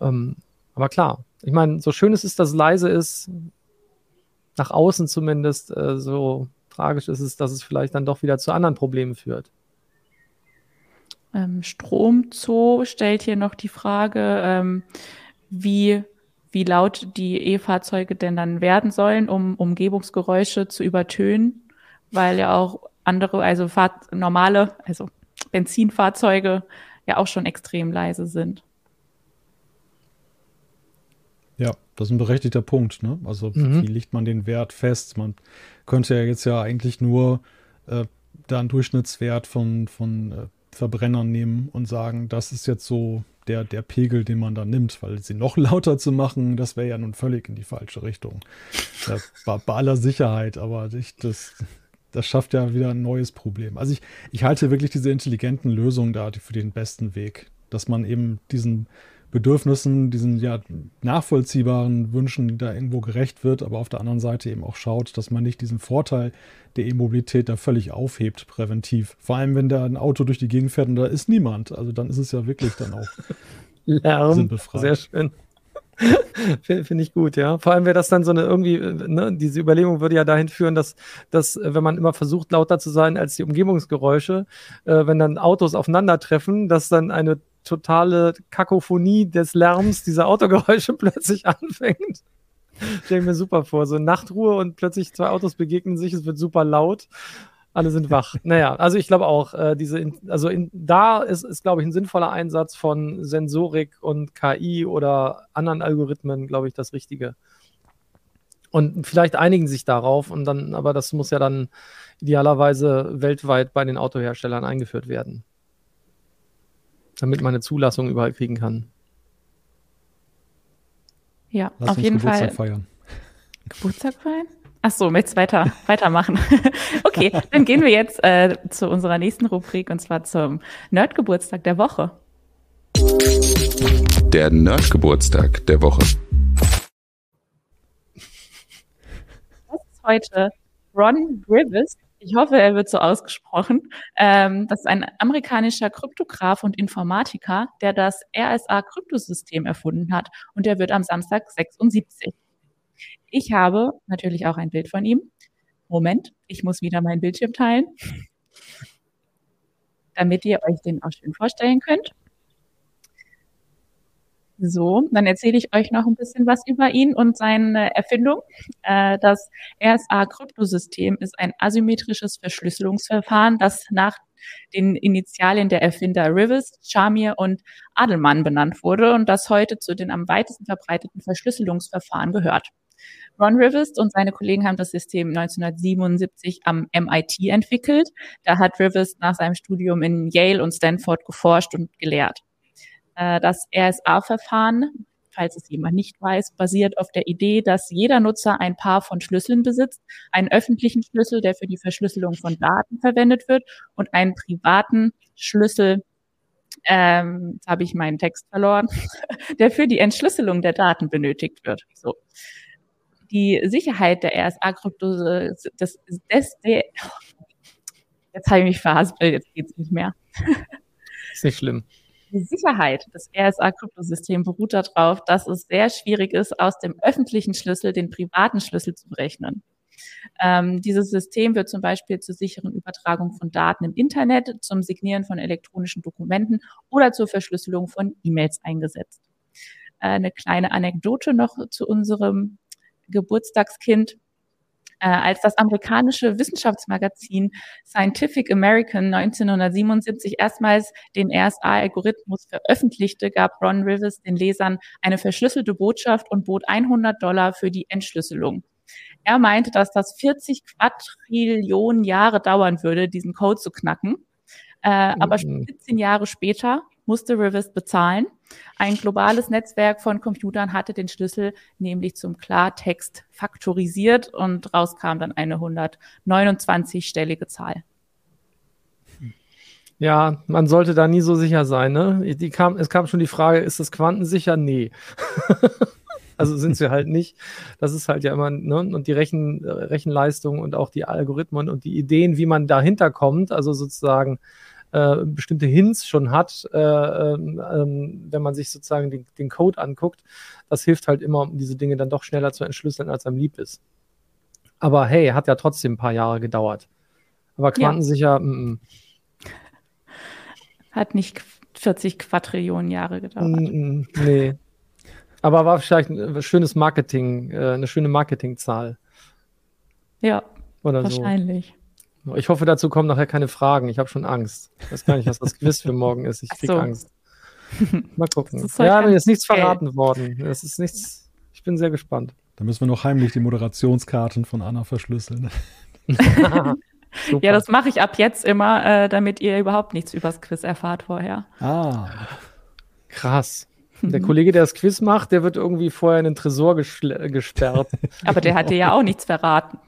Speaker 4: Ähm, aber klar, ich meine, so schön es ist, dass es leise ist, nach außen zumindest, äh, so tragisch ist es, dass es vielleicht dann doch wieder zu anderen Problemen führt.
Speaker 1: Ähm, Stromzoo stellt hier noch die Frage, ähm, wie, wie laut die E-Fahrzeuge denn dann werden sollen, um Umgebungsgeräusche zu übertönen, weil ja auch andere, also Fahr normale, also Benzinfahrzeuge ja auch schon extrem leise sind.
Speaker 2: Ja, das ist ein berechtigter Punkt. Ne? Also mhm. wie legt man den Wert fest? Man könnte ja jetzt ja eigentlich nur äh, da einen Durchschnittswert von, von äh, Verbrennern nehmen und sagen, das ist jetzt so der, der Pegel, den man da nimmt, weil sie noch lauter zu machen, das wäre ja nun völlig in die falsche Richtung. Ja, bei, bei aller Sicherheit, aber ich, das, das schafft ja wieder ein neues Problem. Also ich, ich halte wirklich diese intelligenten Lösungen da für den besten Weg, dass man eben diesen Bedürfnissen, diesen ja nachvollziehbaren Wünschen da irgendwo gerecht wird, aber auf der anderen Seite eben auch schaut, dass man nicht diesen Vorteil der E-Mobilität da völlig aufhebt, präventiv. Vor allem, wenn da ein Auto durch die Gegend fährt und da ist niemand. Also dann ist es ja wirklich dann auch
Speaker 4: Lärm. Sinnbefreit. Sehr schön. Finde find ich gut, ja. Vor allem wäre das dann so eine irgendwie, ne, diese Überlegung würde ja dahin führen, dass, dass äh, wenn man immer versucht, lauter zu sein als die Umgebungsgeräusche, äh, wenn dann Autos aufeinandertreffen, dass dann eine totale Kakophonie des Lärms dieser Autogeräusche plötzlich anfängt. Stell mir super vor, so Nachtruhe und plötzlich zwei Autos begegnen sich, es wird super laut alle sind wach. naja, also ich glaube auch, äh, diese, also in, da ist, ist glaube ich, ein sinnvoller Einsatz von Sensorik und KI oder anderen Algorithmen, glaube ich, das Richtige. Und vielleicht einigen sich darauf und dann, aber das muss ja dann idealerweise weltweit bei den Autoherstellern eingeführt werden. Damit man eine Zulassung überall kriegen kann.
Speaker 1: Ja, Lass auf jeden Geburtstag Fall. Feiern. Geburtstag feiern? Ach so, jetzt weiter, weitermachen. okay, dann gehen wir jetzt äh, zu unserer nächsten Rubrik und zwar zum Nerdgeburtstag der Woche.
Speaker 5: Der Nerdgeburtstag der Woche.
Speaker 1: Das ist heute Ron Grievous, ich hoffe, er wird so ausgesprochen. Ähm, das ist ein amerikanischer Kryptograph und Informatiker, der das RSA-Kryptosystem erfunden hat und der wird am Samstag 76. Ich habe natürlich auch ein Bild von ihm. Moment, ich muss wieder meinen Bildschirm teilen, damit ihr euch den auch schön vorstellen könnt. So, dann erzähle ich euch noch ein bisschen was über ihn und seine Erfindung. Äh, das RSA-Kryptosystem ist ein asymmetrisches Verschlüsselungsverfahren, das nach den Initialien der Erfinder Rivers, Charmier und Adelmann benannt wurde und das heute zu den am weitesten verbreiteten Verschlüsselungsverfahren gehört. Ron Rivers und seine Kollegen haben das System 1977 am MIT entwickelt. Da hat Rivers nach seinem Studium in Yale und Stanford geforscht und gelehrt. Äh, das RSA-Verfahren, falls es jemand nicht weiß, basiert auf der Idee, dass jeder Nutzer ein Paar von Schlüsseln besitzt, einen öffentlichen Schlüssel, der für die Verschlüsselung von Daten verwendet wird, und einen privaten Schlüssel, ähm, jetzt habe ich meinen Text verloren, der für die Entschlüsselung der Daten benötigt wird. So. Die Sicherheit der RSA-Krypto, das, das, der, jetzt habe ich mich verhaspelt, jetzt geht's nicht mehr.
Speaker 4: Ist nicht schlimm.
Speaker 1: Die Sicherheit des RSA-Kryptosystems beruht darauf, dass es sehr schwierig ist, aus dem öffentlichen Schlüssel den privaten Schlüssel zu berechnen. Ähm, dieses System wird zum Beispiel zur sicheren Übertragung von Daten im Internet, zum Signieren von elektronischen Dokumenten oder zur Verschlüsselung von E-Mails eingesetzt. Äh, eine kleine Anekdote noch zu unserem Geburtstagskind äh, als das amerikanische Wissenschaftsmagazin Scientific American 1977 erstmals den RSA-Algorithmus veröffentlichte, gab Ron Rivers den Lesern eine verschlüsselte Botschaft und bot 100 Dollar für die Entschlüsselung. Er meinte, dass das 40 Quadrillionen Jahre dauern würde, diesen Code zu knacken. Äh, mhm. Aber 17 Jahre später musste Rivers bezahlen. Ein globales Netzwerk von Computern hatte den Schlüssel nämlich zum Klartext faktorisiert und raus kam dann eine 129-stellige Zahl.
Speaker 4: Ja, man sollte da nie so sicher sein. Ne? Die kam, es kam schon die Frage, ist das quantensicher? Nee. also sind sie halt nicht. Das ist halt ja immer, ne? und die Rechen, Rechenleistung und auch die Algorithmen und die Ideen, wie man dahinter kommt, also sozusagen äh, bestimmte Hints schon hat, äh, ähm, ähm, wenn man sich sozusagen den, den, Code anguckt. Das hilft halt immer, um diese Dinge dann doch schneller zu entschlüsseln, als einem lieb ist. Aber hey, hat ja trotzdem ein paar Jahre gedauert. Aber quantensicher, ja. m -m.
Speaker 1: Hat nicht 40 Quadrillionen Jahre gedauert. Mm,
Speaker 4: nee. Aber war vielleicht ein schönes Marketing, äh, eine schöne Marketingzahl.
Speaker 1: Ja, Oder wahrscheinlich. So.
Speaker 4: Ich hoffe, dazu kommen nachher keine Fragen. Ich habe schon Angst. Ich weiß gar nicht, was das Quiz für morgen ist. Ich kriege so. Angst. Mal gucken. Ja, mir ist nichts verraten okay. worden. Es ist nichts. Ich bin sehr gespannt.
Speaker 2: Da müssen wir noch heimlich die Moderationskarten von Anna verschlüsseln.
Speaker 1: ja, das mache ich ab jetzt immer, äh, damit ihr überhaupt nichts übers Quiz erfahrt vorher.
Speaker 4: Ah. Krass. Der Kollege, der das Quiz macht, der wird irgendwie vorher in den Tresor gesperrt.
Speaker 1: Aber der hat dir ja auch nichts verraten.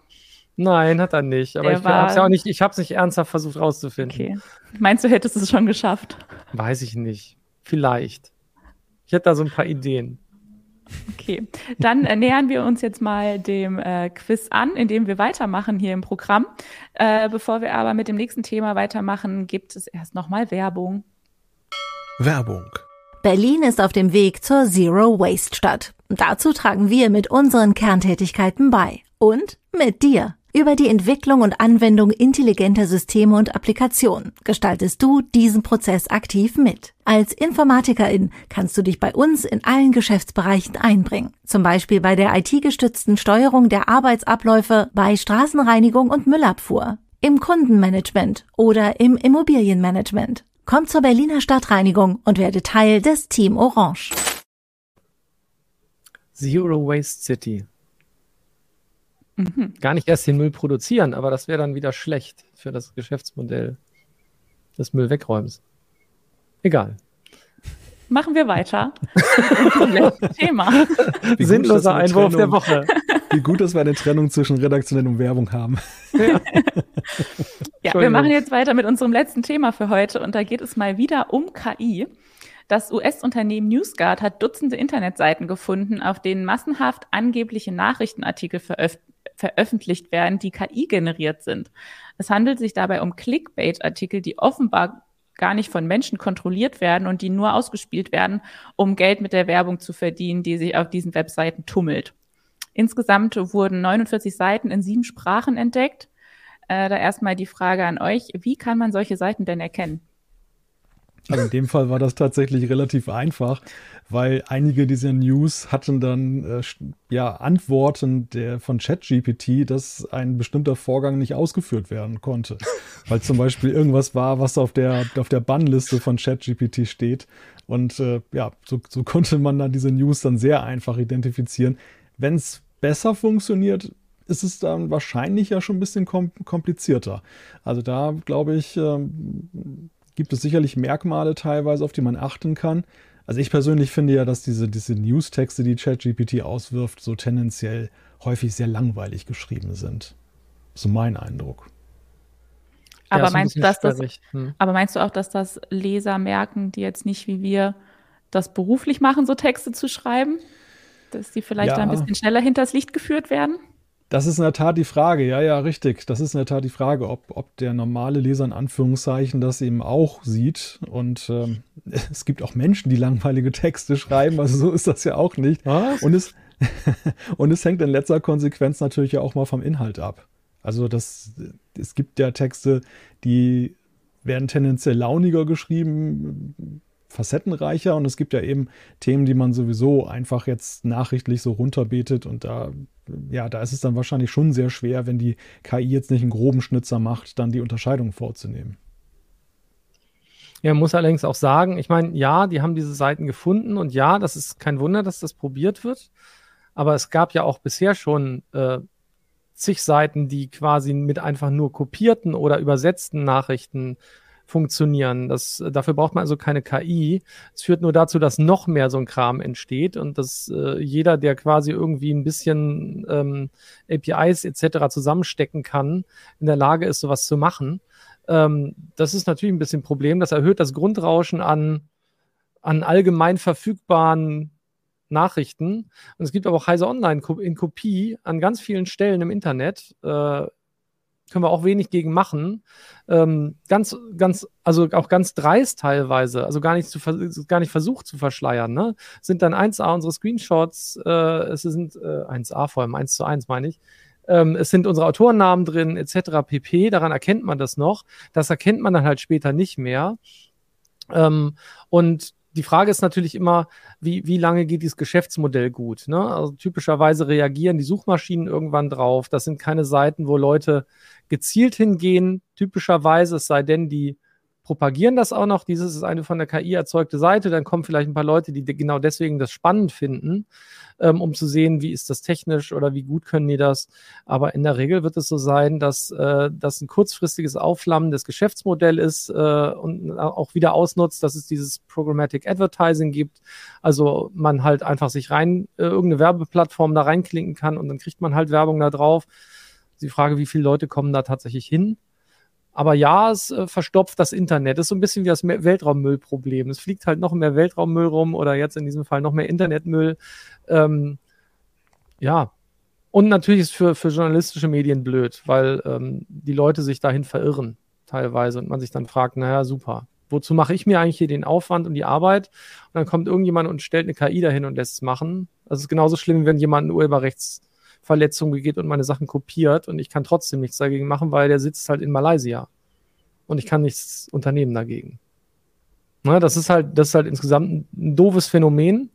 Speaker 4: Nein, hat er nicht. Aber Der ich habe es ja auch nicht, ich habe es nicht ernsthaft versucht rauszufinden. Okay.
Speaker 1: Meinst du, hättest du es schon geschafft?
Speaker 4: Weiß ich nicht. Vielleicht. Ich hätte da so ein paar Ideen.
Speaker 1: Okay, dann äh, nähern wir uns jetzt mal dem äh, Quiz an, indem wir weitermachen hier im Programm. Äh, bevor wir aber mit dem nächsten Thema weitermachen, gibt es erst nochmal Werbung.
Speaker 3: Werbung. Berlin ist auf dem Weg zur Zero Waste Stadt. Dazu tragen wir mit unseren Kerntätigkeiten bei. Und mit dir. Über die Entwicklung und Anwendung intelligenter Systeme und Applikationen gestaltest du diesen Prozess aktiv mit. Als Informatikerin kannst du dich bei uns in allen Geschäftsbereichen einbringen. Zum Beispiel bei der IT-gestützten Steuerung der Arbeitsabläufe bei Straßenreinigung und Müllabfuhr, im Kundenmanagement oder im Immobilienmanagement. Komm zur Berliner Stadtreinigung und werde Teil des Team Orange.
Speaker 4: Zero Waste City. Mhm. Gar nicht erst den Müll produzieren, aber das wäre dann wieder schlecht für das Geschäftsmodell des Müllwegräumens. Egal.
Speaker 1: Machen wir weiter. Thema.
Speaker 4: Wie Sinnloser Einwurf der Woche.
Speaker 2: Wie gut, dass wir eine Trennung zwischen redaktionell und Werbung haben.
Speaker 1: Ja. ja, wir machen jetzt weiter mit unserem letzten Thema für heute und da geht es mal wieder um KI. Das US-Unternehmen NewsGuard hat Dutzende Internetseiten gefunden, auf denen massenhaft angebliche Nachrichtenartikel veröf veröffentlicht werden, die KI generiert sind. Es handelt sich dabei um Clickbait-Artikel, die offenbar gar nicht von Menschen kontrolliert werden und die nur ausgespielt werden, um Geld mit der Werbung zu verdienen, die sich auf diesen Webseiten tummelt. Insgesamt wurden 49 Seiten in sieben Sprachen entdeckt. Äh, da erstmal die Frage an euch, wie kann man solche Seiten denn erkennen?
Speaker 2: Also in dem Fall war das tatsächlich relativ einfach, weil einige dieser News hatten dann äh, ja Antworten der, von ChatGPT, dass ein bestimmter Vorgang nicht ausgeführt werden konnte. weil zum Beispiel irgendwas war, was auf der, auf der Bannliste von ChatGPT steht. Und äh, ja, so, so konnte man dann diese News dann sehr einfach identifizieren. Wenn es besser funktioniert, ist es dann wahrscheinlich ja schon ein bisschen komplizierter. Also da glaube ich, ähm, gibt es sicherlich Merkmale teilweise, auf die man achten kann. Also ich persönlich finde ja, dass diese, diese News-Texte, die ChatGPT auswirft, so tendenziell häufig sehr langweilig geschrieben sind. So mein Eindruck.
Speaker 1: Aber, ja, meinst, du, dass das, hm. aber meinst du auch, dass das Leser merken, die jetzt nicht wie wir das beruflich machen, so Texte zu schreiben? Dass die vielleicht ja. ein bisschen schneller hinters Licht geführt werden?
Speaker 2: Das ist in der Tat die Frage, ja, ja, richtig. Das ist in der Tat die Frage, ob, ob der normale Leser in Anführungszeichen das eben auch sieht. Und ähm, es gibt auch Menschen, die langweilige Texte schreiben, also so ist das ja auch nicht. Was? Und es, und es hängt in letzter Konsequenz natürlich ja auch mal vom Inhalt ab. Also das, es gibt ja Texte, die werden tendenziell launiger geschrieben, facettenreicher und es gibt ja eben Themen, die man sowieso einfach jetzt nachrichtlich so runterbetet und da, ja, da ist es dann wahrscheinlich schon sehr schwer, wenn die KI jetzt nicht einen groben Schnitzer macht, dann die Unterscheidung vorzunehmen.
Speaker 4: Ja, muss allerdings auch sagen, ich meine, ja, die haben diese Seiten gefunden und ja, das ist kein Wunder, dass das probiert wird. Aber es gab ja auch bisher schon äh, zig Seiten, die quasi mit einfach nur kopierten oder übersetzten Nachrichten funktionieren. Das, dafür braucht man also keine KI. Es führt nur dazu, dass noch mehr so ein Kram entsteht und dass äh, jeder, der quasi irgendwie ein bisschen ähm, APIs etc. zusammenstecken kann, in der Lage ist, sowas zu machen. Ähm, das ist natürlich ein bisschen ein Problem. Das erhöht das Grundrauschen an, an allgemein verfügbaren Nachrichten. Und es gibt aber auch Heise Online in Kopie an ganz vielen Stellen im Internet. Äh, können wir auch wenig gegen machen. Ähm, ganz, ganz, also auch ganz dreist teilweise, also gar nicht, zu, gar nicht versucht zu verschleiern, ne? Sind dann 1A unsere Screenshots, äh, es sind äh, 1A vor allem, 1 zu 1 meine ich. Ähm, es sind unsere Autorennamen drin, etc. pp. Daran erkennt man das noch. Das erkennt man dann halt später nicht mehr. Ähm, und die Frage ist natürlich immer, wie, wie lange geht dieses Geschäftsmodell gut? Ne? Also typischerweise reagieren die Suchmaschinen irgendwann drauf. Das sind keine Seiten, wo Leute gezielt hingehen, typischerweise, es sei denn, die propagieren das auch noch. Dieses ist eine von der KI erzeugte Seite. Dann kommen vielleicht ein paar Leute, die genau deswegen das spannend finden, ähm, um zu sehen, wie ist das technisch oder wie gut können die das. Aber in der Regel wird es so sein, dass äh, das ein kurzfristiges Aufflammen des Geschäftsmodells ist äh, und auch wieder ausnutzt, dass es dieses Programmatic Advertising gibt. Also man halt einfach sich rein äh, irgendeine Werbeplattform da reinklinken kann und dann kriegt man halt Werbung da drauf. Die Frage, wie viele Leute kommen da tatsächlich hin? Aber ja, es äh, verstopft das Internet. Das ist so ein bisschen wie das Weltraummüllproblem. Es fliegt halt noch mehr Weltraummüll rum oder jetzt in diesem Fall noch mehr Internetmüll. Ähm, ja. Und natürlich ist für, für journalistische Medien blöd, weil ähm, die Leute sich dahin verirren teilweise und man sich dann fragt, naja, super. Wozu mache ich mir eigentlich hier den Aufwand und die Arbeit? Und dann kommt irgendjemand und stellt eine KI dahin und lässt es machen. Das ist genauso schlimm, wenn jemand eine Urheberrechts Verletzung begeht und meine Sachen kopiert und ich kann trotzdem nichts dagegen machen, weil der sitzt halt in Malaysia und ich kann nichts unternehmen dagegen. Na, das ist halt, das ist halt insgesamt ein, ein doofes Phänomen.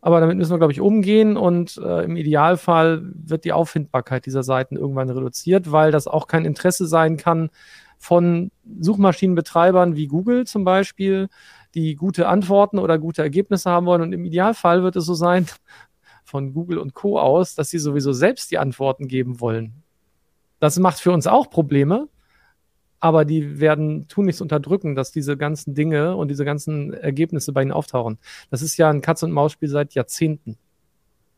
Speaker 4: Aber damit müssen wir, glaube ich, umgehen und äh, im Idealfall wird die Auffindbarkeit dieser Seiten irgendwann reduziert, weil das auch kein Interesse sein kann von Suchmaschinenbetreibern wie Google zum Beispiel, die gute Antworten oder gute Ergebnisse haben wollen. Und im Idealfall wird es so sein, von Google und Co. aus, dass sie sowieso selbst die Antworten geben wollen. Das macht für uns auch Probleme, aber die werden tun nichts unterdrücken, dass diese ganzen Dinge und diese ganzen Ergebnisse bei ihnen auftauchen. Das ist ja ein Katz-und-Maus-Spiel seit Jahrzehnten.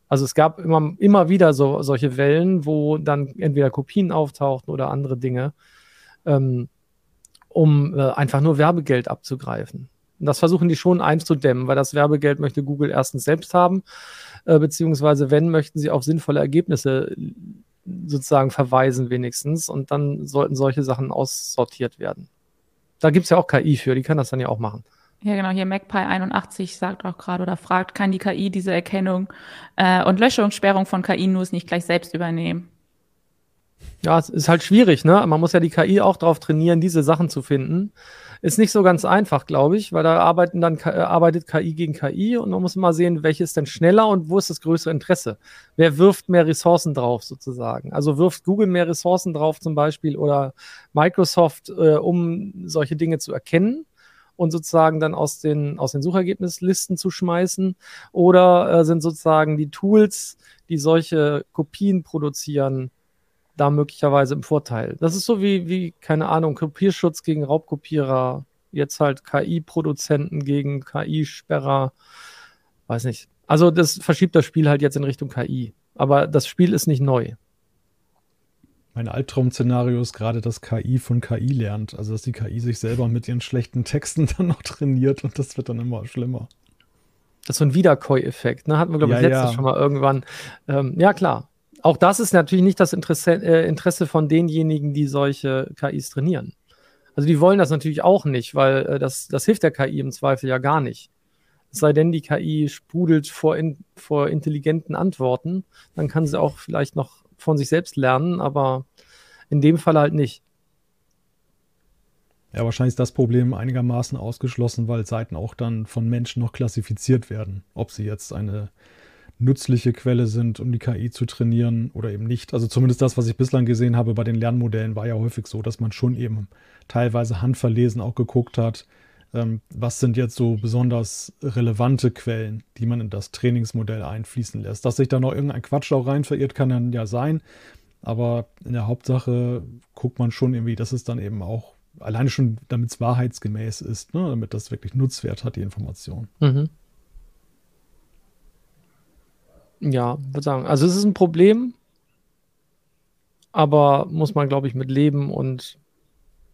Speaker 4: Also es gab immer, immer wieder so, solche Wellen, wo dann entweder Kopien auftauchten oder andere Dinge, ähm, um äh, einfach nur Werbegeld abzugreifen. Das versuchen die schon einzudämmen, weil das Werbegeld möchte Google erstens selbst haben, äh, beziehungsweise wenn, möchten sie auch sinnvolle Ergebnisse sozusagen verweisen wenigstens und dann sollten solche Sachen aussortiert werden. Da gibt es ja auch KI für, die kann das dann ja auch machen.
Speaker 1: Ja, genau, hier MacPie81 sagt auch gerade oder fragt, kann die KI diese Erkennung äh, und Löschungssperrung von KI-News nicht gleich selbst übernehmen?
Speaker 4: Ja, es ist halt schwierig, ne? Man muss ja die KI auch darauf trainieren, diese Sachen zu finden. Ist nicht so ganz einfach, glaube ich, weil da arbeiten dann äh, arbeitet KI gegen KI und man muss mal sehen, welches ist denn schneller und wo ist das größere Interesse. Wer wirft mehr Ressourcen drauf sozusagen? Also wirft Google mehr Ressourcen drauf zum Beispiel oder Microsoft, äh, um solche Dinge zu erkennen? und sozusagen dann aus den, aus den Suchergebnislisten zu schmeißen? Oder äh, sind sozusagen die Tools, die solche Kopien produzieren, da möglicherweise im Vorteil. Das ist so wie, wie keine Ahnung, Kopierschutz gegen Raubkopierer, jetzt halt KI-Produzenten gegen KI-Sperrer, weiß nicht. Also das verschiebt das Spiel halt jetzt in Richtung KI. Aber das Spiel ist nicht neu.
Speaker 2: Mein Albtraum-Szenario ist gerade, dass KI von KI lernt. Also dass die KI sich selber mit ihren schlechten Texten dann noch trainiert und das wird dann immer schlimmer.
Speaker 4: Das ist so ein Wiederkäu-Effekt, ne? Hatten wir, glaube ich, ja, letztes ja. schon mal irgendwann. Ähm, ja, klar auch das ist natürlich nicht das Interesse, äh, Interesse von denjenigen, die solche KIs trainieren. Also die wollen das natürlich auch nicht, weil äh, das, das hilft der KI im Zweifel ja gar nicht. Es sei denn, die KI sprudelt vor, in, vor intelligenten Antworten, dann kann sie auch vielleicht noch von sich selbst lernen, aber in dem Fall halt nicht.
Speaker 2: Ja, wahrscheinlich ist das Problem einigermaßen ausgeschlossen, weil Seiten auch dann von Menschen noch klassifiziert werden. Ob sie jetzt eine nützliche Quelle sind, um die KI zu trainieren oder eben nicht. Also zumindest das, was ich bislang gesehen habe bei den Lernmodellen, war ja häufig so, dass man schon eben teilweise handverlesen auch geguckt hat, ähm, was sind jetzt so besonders relevante Quellen, die man in das Trainingsmodell einfließen lässt. Dass sich da noch irgendein Quatsch auch rein verirrt, kann dann ja sein. Aber in der Hauptsache guckt man schon irgendwie, dass es dann eben auch alleine schon, damit es wahrheitsgemäß ist, ne? damit das wirklich Nutzwert hat, die Information. Mhm.
Speaker 4: Ja, würde sagen. Also es ist ein Problem, aber muss man, glaube ich, mit leben und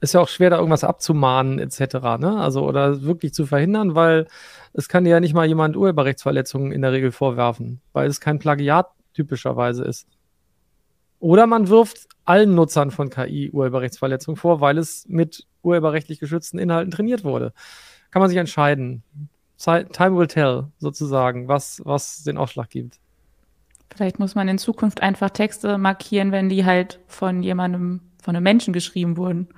Speaker 4: ist ja auch schwer, da irgendwas abzumahnen, etc. Ne? Also oder wirklich zu verhindern, weil es kann ja nicht mal jemand Urheberrechtsverletzungen in der Regel vorwerfen, weil es kein Plagiat typischerweise ist. Oder man wirft allen Nutzern von KI Urheberrechtsverletzungen vor, weil es mit urheberrechtlich geschützten Inhalten trainiert wurde. Kann man sich entscheiden. Time will tell, sozusagen, was, was den Ausschlag gibt.
Speaker 1: Vielleicht muss man in Zukunft einfach Texte markieren, wenn die halt von jemandem, von einem Menschen geschrieben wurden.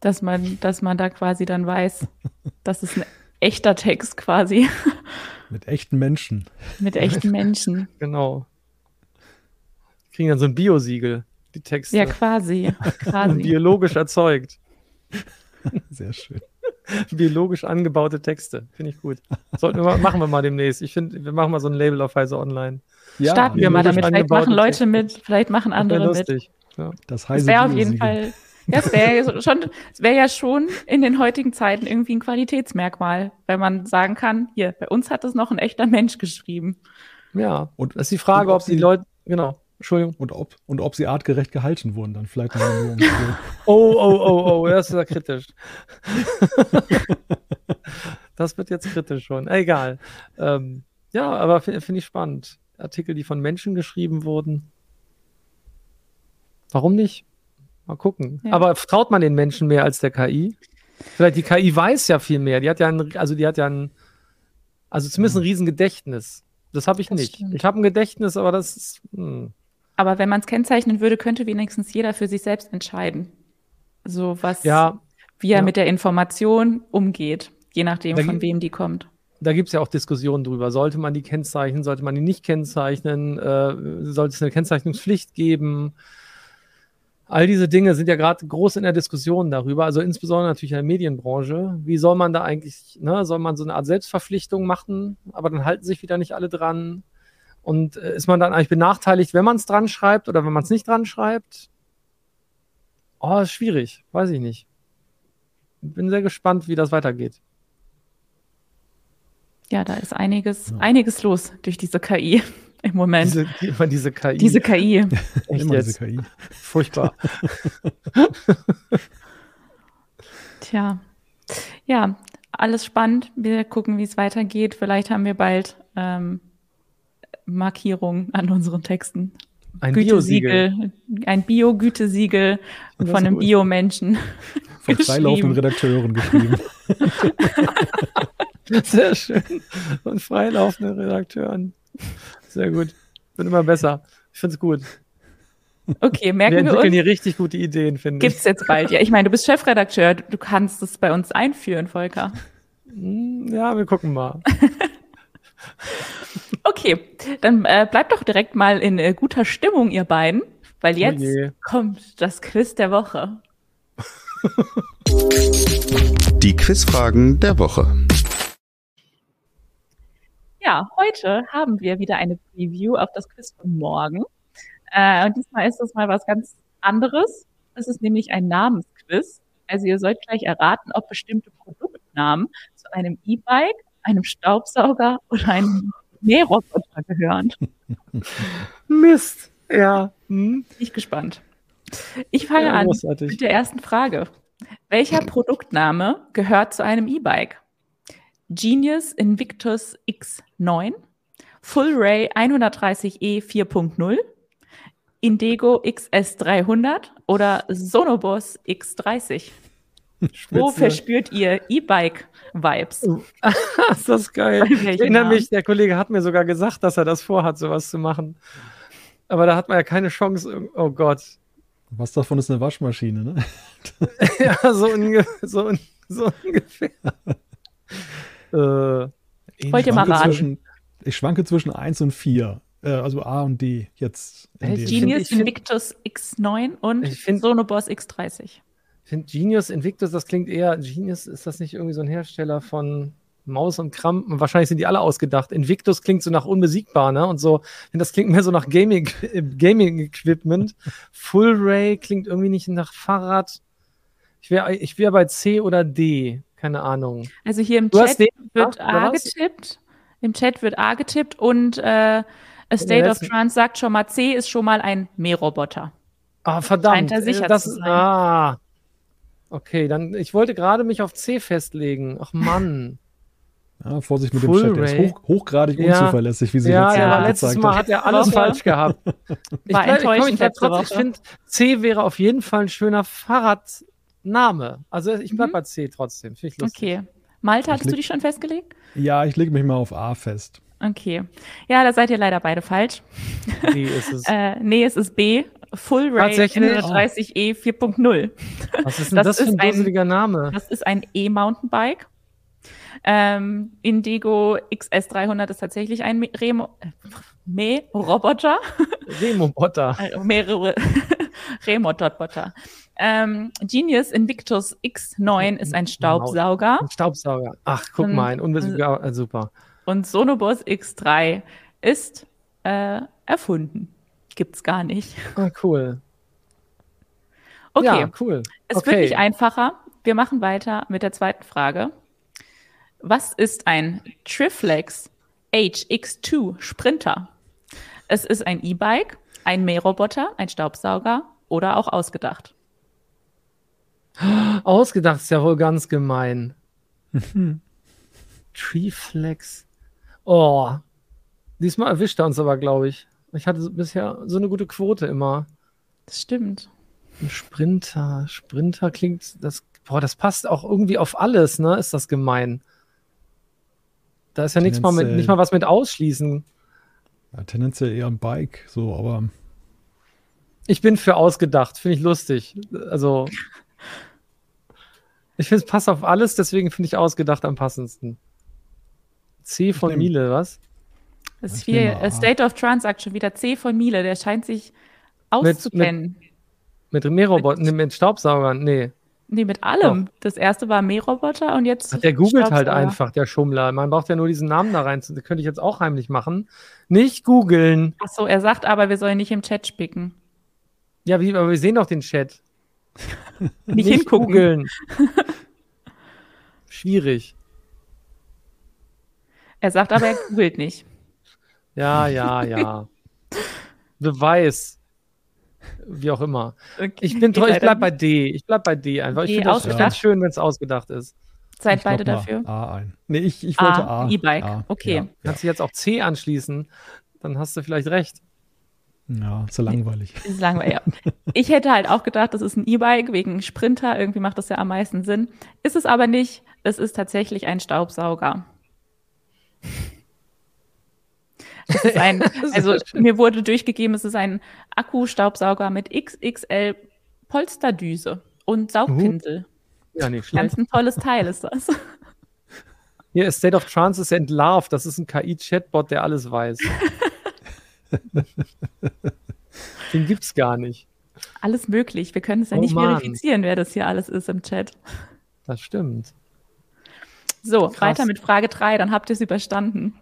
Speaker 1: Dass man, dass man da quasi dann weiß, das ist ein echter Text quasi.
Speaker 2: Mit echten Menschen.
Speaker 1: Mit echten Menschen.
Speaker 4: Genau. Kriegen dann so ein Biosiegel, die Texte.
Speaker 1: Ja, quasi. quasi.
Speaker 4: Biologisch erzeugt.
Speaker 2: Sehr schön.
Speaker 4: Biologisch angebaute Texte. Finde ich gut. Sollten wir, machen wir mal demnächst. Ich finde, wir machen mal so ein Label auf Heise Online.
Speaker 1: Ja, Starten wir mal damit. Vielleicht machen Leute mit, vielleicht machen andere mit.
Speaker 2: Ja. Das,
Speaker 1: das wäre auf jeden Fall. Ja, es wäre schon, es wäre ja schon in den heutigen Zeiten irgendwie ein Qualitätsmerkmal, wenn man sagen kann, hier, bei uns hat es noch ein echter Mensch geschrieben.
Speaker 4: Ja, und das ist die Frage, ob, ob die Leute, genau,
Speaker 2: Entschuldigung. Und ob, und ob sie artgerecht gehalten wurden, dann vielleicht nur um
Speaker 4: Oh, oh, oh, oh, das ist ja kritisch. das wird jetzt kritisch schon. Egal. Ähm, ja, aber finde find ich spannend. Artikel, die von Menschen geschrieben wurden. Warum nicht? Mal gucken. Ja. Aber traut man den Menschen mehr als der KI? Vielleicht die KI weiß ja viel mehr. Die hat ja ein, also die hat ja ein, also zumindest ein Riesengedächtnis. Das habe ich das nicht. Stimmt. Ich habe ein Gedächtnis, aber das ist. Hm.
Speaker 1: Aber wenn man es kennzeichnen würde, könnte wenigstens jeder für sich selbst entscheiden. So was,
Speaker 4: ja,
Speaker 1: wie er ja. mit der Information umgeht, je nachdem, da von wem die kommt
Speaker 4: da gibt es ja auch Diskussionen drüber. Sollte man die kennzeichnen, sollte man die nicht kennzeichnen? Äh, sollte es eine Kennzeichnungspflicht geben? All diese Dinge sind ja gerade groß in der Diskussion darüber, also insbesondere natürlich in der Medienbranche. Wie soll man da eigentlich, ne, soll man so eine Art Selbstverpflichtung machen, aber dann halten sich wieder nicht alle dran? Und äh, ist man dann eigentlich benachteiligt, wenn man es dran schreibt oder wenn man es nicht dran schreibt? Oh, ist schwierig, weiß ich nicht. Bin sehr gespannt, wie das weitergeht.
Speaker 1: Ja, da ist einiges, ja. einiges los durch diese KI im Moment.
Speaker 4: Diese, immer diese KI.
Speaker 1: Diese KI.
Speaker 2: Echt immer jetzt? diese KI.
Speaker 4: Furchtbar.
Speaker 1: Tja. Ja, alles spannend. Wir gucken, wie es weitergeht. Vielleicht haben wir bald ähm, Markierungen an unseren Texten.
Speaker 4: Ein
Speaker 1: Gütesiegel, ein Bio-Gütesiegel von einem. Bio-Menschen.
Speaker 2: Von freilaufenden Redakteuren geschrieben.
Speaker 4: Sehr schön. Und freilaufende Redakteuren. Sehr gut. Wird immer besser. Ich finde es gut.
Speaker 1: Okay,
Speaker 4: Wir
Speaker 1: merken wir,
Speaker 4: entwickeln
Speaker 1: uns.
Speaker 4: hier richtig gute Ideen, finde ich.
Speaker 1: Gibt's jetzt bald. Ja, ich meine, du bist Chefredakteur, du kannst es bei uns einführen, Volker.
Speaker 4: Hm, Ja, wir gucken mal.
Speaker 1: Okay, dann äh, bleibt doch direkt mal in äh, guter Stimmung, ihr beiden, weil jetzt
Speaker 4: je.
Speaker 1: kommt das Quiz der Woche.
Speaker 5: Die Quizfragen der Woche.
Speaker 1: Ja, heute haben wir wieder eine Preview auf das Quiz von morgen. Äh, und diesmal ist das mal was ganz anderes. Es ist nämlich ein Namensquiz. Also ihr sollt gleich erraten, ob bestimmte Produktnamen zu einem E-Bike, einem Staubsauger oder einem Mähroboter gehören.
Speaker 4: Mist. Ja. Hm?
Speaker 1: Bin ich gespannt. Ich fange
Speaker 4: ja
Speaker 1: an mit der ersten Frage. Welcher Produktname gehört zu einem E-Bike? Genius Invictus X9, Full Ray 130e 4.0, Indego XS300 oder Sonoboss X30? Wo
Speaker 4: Spitze.
Speaker 1: verspürt ihr E-Bike-Vibes?
Speaker 4: ist das geil.
Speaker 1: Bei
Speaker 4: Ich erinnere mich, der Kollege hat mir sogar gesagt, dass er das vorhat, sowas zu machen. Aber da hat man ja keine Chance. Oh Gott.
Speaker 2: Was davon ist eine Waschmaschine, ne?
Speaker 4: Ja, so, unge so, un so ungefähr. äh,
Speaker 1: Wollt ihr mal raten?
Speaker 2: Zwischen, ich schwanke zwischen 1 und 4. Äh, also A und D jetzt. in
Speaker 4: Äh,
Speaker 1: Genius
Speaker 4: ich find-
Speaker 1: Invictus X9 und
Speaker 4: Ich find-
Speaker 1: Sonoboss X30.
Speaker 4: Ich finde Genius Invictus, das klingt eher, Genius, ist das nicht irgendwie so ein Hersteller von Maus und Krampen? Wahrscheinlich sind die alle ausgedacht. Invictus klingt so nach unbesiegbar, ne? Und so, das klingt mehr so nach Gaming, äh, Gaming Equipment. Full Ray klingt irgendwie nicht nach Fahrrad. Ich wäre ich wär bei C oder D. Keine Ahnung.
Speaker 1: Also hier im
Speaker 4: Du
Speaker 1: Chat wird
Speaker 4: gemacht,
Speaker 1: A getippt. Im Chat wird A getippt und äh, A State of Trance sagt schon mal, C ist schon mal ein Mähroboter.
Speaker 4: Ah, verdammt.
Speaker 1: Scheint er sicher
Speaker 4: äh, das,
Speaker 1: zu sein.
Speaker 4: Ah. Okay, dann, ich wollte gerade mich auf C festlegen. Ach Mann.
Speaker 2: Ja, Vorsicht mit
Speaker 4: Full
Speaker 2: dem Chat, der ist hoch, hochgradig
Speaker 4: Ja.
Speaker 2: unzuverlässig, wie sich
Speaker 4: ja,
Speaker 2: letzte
Speaker 4: ja, aber letztes Mal
Speaker 2: hat.
Speaker 4: er alles falsch gehabt. Ich,
Speaker 1: War
Speaker 4: bleib, ich,
Speaker 1: enttäuschend
Speaker 4: ich, ich
Speaker 1: Woche.
Speaker 4: finde, C wäre auf jeden Fall ein schöner Fahrradname. Also ich bleib
Speaker 1: Mhm.
Speaker 4: bei C trotzdem. Finde ich lustig.
Speaker 1: Okay. Malte, hattest
Speaker 2: leg-
Speaker 1: du dich schon festgelegt?
Speaker 2: Ja, ich lege mich mal auf A fest.
Speaker 1: Okay. Ja, da seid ihr leider beide falsch.
Speaker 4: Ist es.
Speaker 1: Äh, nee, es ist B. Full
Speaker 4: Tatsächlich?
Speaker 1: 130e 4.0
Speaker 4: Was ist denn
Speaker 1: das
Speaker 4: das, für
Speaker 1: ist
Speaker 4: ein
Speaker 1: ein-
Speaker 4: dusseliger Name?
Speaker 1: Das ist ein E-Mountainbike. Ähm, Indigo XS300 ist tatsächlich ein Me- Remo äh, Mähroboter.
Speaker 4: Remo-Botter.
Speaker 1: Äh, mehrere Remotoboter. Ähm, Genius Invictus X9 ist ein Staubsauger
Speaker 4: Ein Staubsauger. Ach, guck mal, ein unbesiegbar. äh, super.
Speaker 1: und Sonoboss X3 ist äh, erfunden. Gibt's gar nicht.
Speaker 4: Ah, cool.
Speaker 1: Okay,
Speaker 4: Ja, cool.
Speaker 1: es
Speaker 4: okay.
Speaker 1: wird nicht einfacher. Wir machen weiter mit der zweiten Frage. Was ist ein Triflex HX2 Sprinter? Es ist ein E-Bike, ein Mähroboter, ein Staubsauger oder auch ausgedacht.
Speaker 4: Ausgedacht ist ja wohl ganz gemein. Treeflex. Oh. Diesmal erwischt er uns aber, glaube ich. Ich hatte bisher so eine gute Quote immer.
Speaker 1: Das stimmt.
Speaker 4: Ein Sprinter. Sprinter klingt, das, boah, das passt auch irgendwie auf alles, ne? Ist das gemein. Da ist ja nichts mal mit, nicht mal was mit ausschließen.
Speaker 2: Ja, tendenziell eher ein Bike, so, aber
Speaker 4: Ich bin für ausgedacht, finde ich lustig. Also, ich finde, es passt auf alles, deswegen finde ich ausgedacht am passendsten. C von
Speaker 2: nehm-
Speaker 4: Miele, was?
Speaker 1: Das ist viel, State of schon wieder C von Miele, der scheint sich auszukennen.
Speaker 4: Mit Mährobotern, nee, mit Staubsaugern, nee.
Speaker 1: nee, mit allem. Das erste war Mähroboter und jetzt.
Speaker 4: Ach, der googelt halt einfach, der Schummler. Man braucht ja nur diesen Namen da rein. Das könnte ich jetzt auch heimlich machen. Nicht googeln.
Speaker 1: Ach so, er sagt aber, wir sollen nicht im Chat spicken.
Speaker 4: Ja, wie, aber wir sehen doch den Chat.
Speaker 1: Nicht hingucken.
Speaker 4: googeln. Schwierig.
Speaker 1: Er sagt aber, er googelt nicht.
Speaker 4: Ja, ja, ja. Beweis. Wie auch immer.
Speaker 1: Okay.
Speaker 4: Ich bin treu, ich bleib bei
Speaker 1: nicht.
Speaker 4: D. Ich bleib bei D einfach. Ich finde das
Speaker 1: ausgedacht?
Speaker 4: ganz schön, wenn es ausgedacht ist.
Speaker 1: Seid
Speaker 2: ich
Speaker 1: beide dafür?
Speaker 2: A ein. Nee, ich, ich wollte
Speaker 1: A,
Speaker 2: A.
Speaker 1: E-Bike. Okay.
Speaker 2: Ja, ja.
Speaker 4: Kannst du jetzt auch C anschließen, dann hast du vielleicht recht.
Speaker 2: Ja, ist ja langweilig.
Speaker 1: Ist langweilig, ja. Ich hätte halt auch gedacht, das ist ein E-Bike wegen Sprinter. Irgendwie macht das ja am meisten Sinn. Ist es aber nicht. Es ist tatsächlich ein Staubsauger. Es ist ein, also mir wurde durchgegeben, es ist ein Akku-Staubsauger mit XXL Polsterdüse und Saugpinsel.
Speaker 4: Ja, nicht schlecht.
Speaker 1: Ganz ein tolles Teil ist das.
Speaker 4: Hier, State of Trance ist entlarvt. Das ist ein KI-Chatbot, der alles weiß. Den gibt's gar nicht.
Speaker 1: Alles möglich. Wir können es ja
Speaker 4: Oh
Speaker 1: nicht
Speaker 4: Mann.
Speaker 1: verifizieren, wer das hier alles ist im Chat.
Speaker 4: Das stimmt.
Speaker 1: So,
Speaker 4: Krass.
Speaker 1: weiter mit Frage 3, dann habt ihr es überstanden.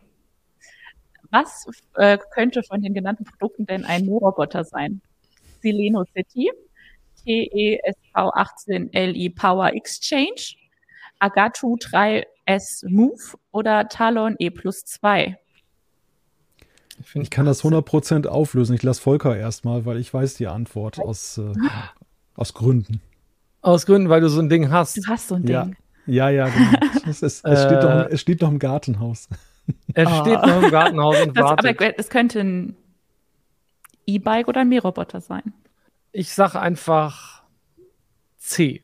Speaker 1: Was äh, könnte von den genannten Produkten denn ein Roboter sein? Sileno City, E TESV18LI Power Exchange, Agatu 3S Move oder Talon E plus 2?
Speaker 4: Find
Speaker 2: Ich kann das 100% auflösen. Ich lasse Volker erstmal, weil ich weiß die Antwort aus, äh, aus Gründen.
Speaker 4: Aus Gründen, weil du so ein Ding hast.
Speaker 1: Du hast so ein
Speaker 2: Ja.
Speaker 1: Ding.
Speaker 2: Ja, ja, genau. Es, ist, es, steht,
Speaker 4: Äh.
Speaker 2: doch, im- es steht doch im Gartenhaus.
Speaker 4: Er
Speaker 1: Oh.
Speaker 4: steht noch im Gartenhaus und
Speaker 1: Das,
Speaker 4: wartet.
Speaker 1: aber es könnte ein E-Bike oder ein Mähroboter sein.
Speaker 4: Ich sage einfach C,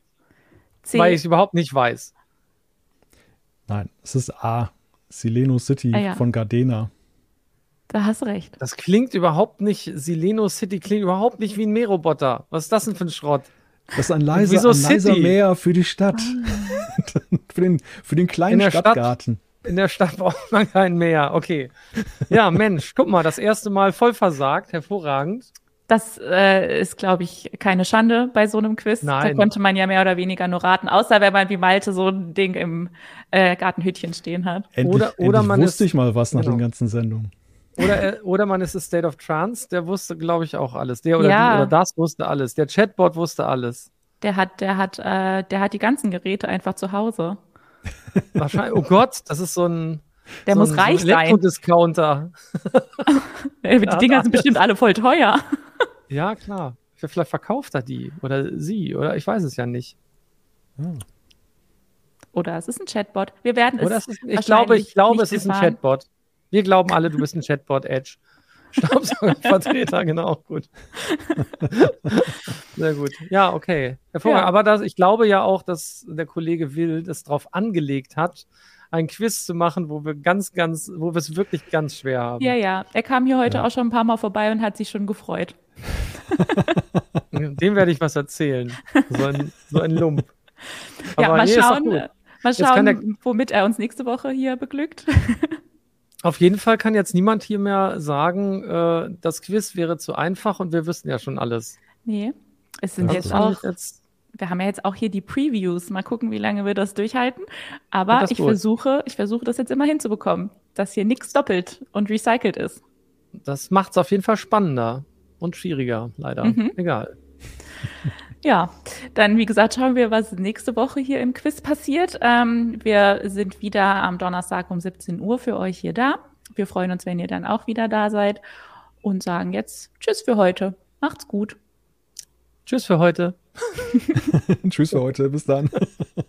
Speaker 1: C.
Speaker 4: weil ich es überhaupt nicht weiß.
Speaker 2: Nein, es ist A. Sileno City
Speaker 1: Ah, ja.
Speaker 2: von Gardena.
Speaker 1: Da hast du recht.
Speaker 4: Das klingt überhaupt nicht, Sileno City klingt überhaupt nicht wie ein Mähroboter. Was ist das denn für ein Schrott?
Speaker 2: Das ist ein leiser,
Speaker 4: Wieso
Speaker 2: ein leiser? Meer für die Stadt. für, den, für den kleinen
Speaker 4: In der Stadt?
Speaker 2: Stadtgarten.
Speaker 4: In der Stadt braucht man kein Meer. Okay. Ja, Mensch, guck mal, das erste Mal voll versagt. Hervorragend.
Speaker 1: Das äh, ist, glaube ich, keine Schande bei so einem Quiz. Da
Speaker 4: Nein.
Speaker 1: konnte man ja mehr oder weniger nur raten, außer wenn man wie Malte so ein Ding im äh, Gartenhütchen stehen hat.
Speaker 2: Endlich,
Speaker 4: Oder- oder
Speaker 2: endlich
Speaker 4: man
Speaker 2: wusste
Speaker 4: ist-
Speaker 2: ich mal was nach
Speaker 4: genau.
Speaker 2: den ganzen Sendungen.
Speaker 4: Oder, er- oder man ist a State of Trance, der wusste, glaube ich, auch alles. Der oder,
Speaker 1: Ja.
Speaker 4: die, oder das wusste alles. Der Chatbot wusste alles.
Speaker 1: Der hat, der hat, äh, der hat die ganzen Geräte einfach zu Hause.
Speaker 4: Wahrscheinlich, oh Gott, das ist so ein,
Speaker 1: Der
Speaker 4: so
Speaker 1: muss
Speaker 4: ein,
Speaker 1: reich
Speaker 4: so ein
Speaker 1: sein. Äh, Die Dinger sind bestimmt alle voll teuer.
Speaker 4: Ja, klar. Vielleicht verkauft er die oder sie oder ich weiß es ja nicht.
Speaker 1: Oder es ist ein Chatbot. Wir werden es.
Speaker 4: Es ist, ich glaube, ich glaube, es ist ein. Chatbot. Wir glauben alle, du bist ein Chatbot, Edge. Staubsaugervertreter, genau, gut. Sehr gut. Ja, okay. Hervorragend.
Speaker 1: Ja.
Speaker 4: Aber das, ich glaube ja auch, dass der Kollege Will das darauf angelegt hat, ein Quiz zu machen, wo wir ganz, ganz, wo wir es wirklich ganz schwer haben.
Speaker 1: Ja, ja. Er kam hier heute
Speaker 2: Ja.
Speaker 1: auch schon ein paar Mal vorbei und hat sich schon gefreut.
Speaker 4: Dem werde ich was erzählen. So ein, so ein Lump.
Speaker 1: ja,
Speaker 4: Aber
Speaker 1: mal
Speaker 4: nee,
Speaker 1: schauen, mal schauen, womit er uns nächste Woche hier beglückt.
Speaker 4: Auf jeden Fall kann jetzt niemand hier mehr sagen, äh, das Quiz wäre zu einfach und wir wüssten ja schon alles.
Speaker 1: nee. Es sind
Speaker 2: Ja,
Speaker 1: jetzt auch
Speaker 4: jetzt,
Speaker 1: wir haben ja jetzt auch hier die Previews. Mal gucken, wie lange wir das durchhalten. Aber
Speaker 4: das
Speaker 1: ich
Speaker 4: gut?
Speaker 1: versuche, ich versuche das jetzt immer hinzubekommen, dass hier nichts doppelt und recycelt ist.
Speaker 4: das macht es auf jeden Fall spannender und schwieriger, leider.
Speaker 1: Mhm.
Speaker 4: Egal.
Speaker 1: Ja, dann wie gesagt, schauen wir, was nächste Woche hier im Quiz passiert. Ähm, wir sind wieder am Donnerstag um 17 Uhr für euch hier da. Wir freuen uns, wenn ihr dann auch wieder da seid und sagen jetzt Tschüss für heute. Macht's gut.
Speaker 4: Tschüss für heute.
Speaker 2: Tschüss für heute. Bis dann.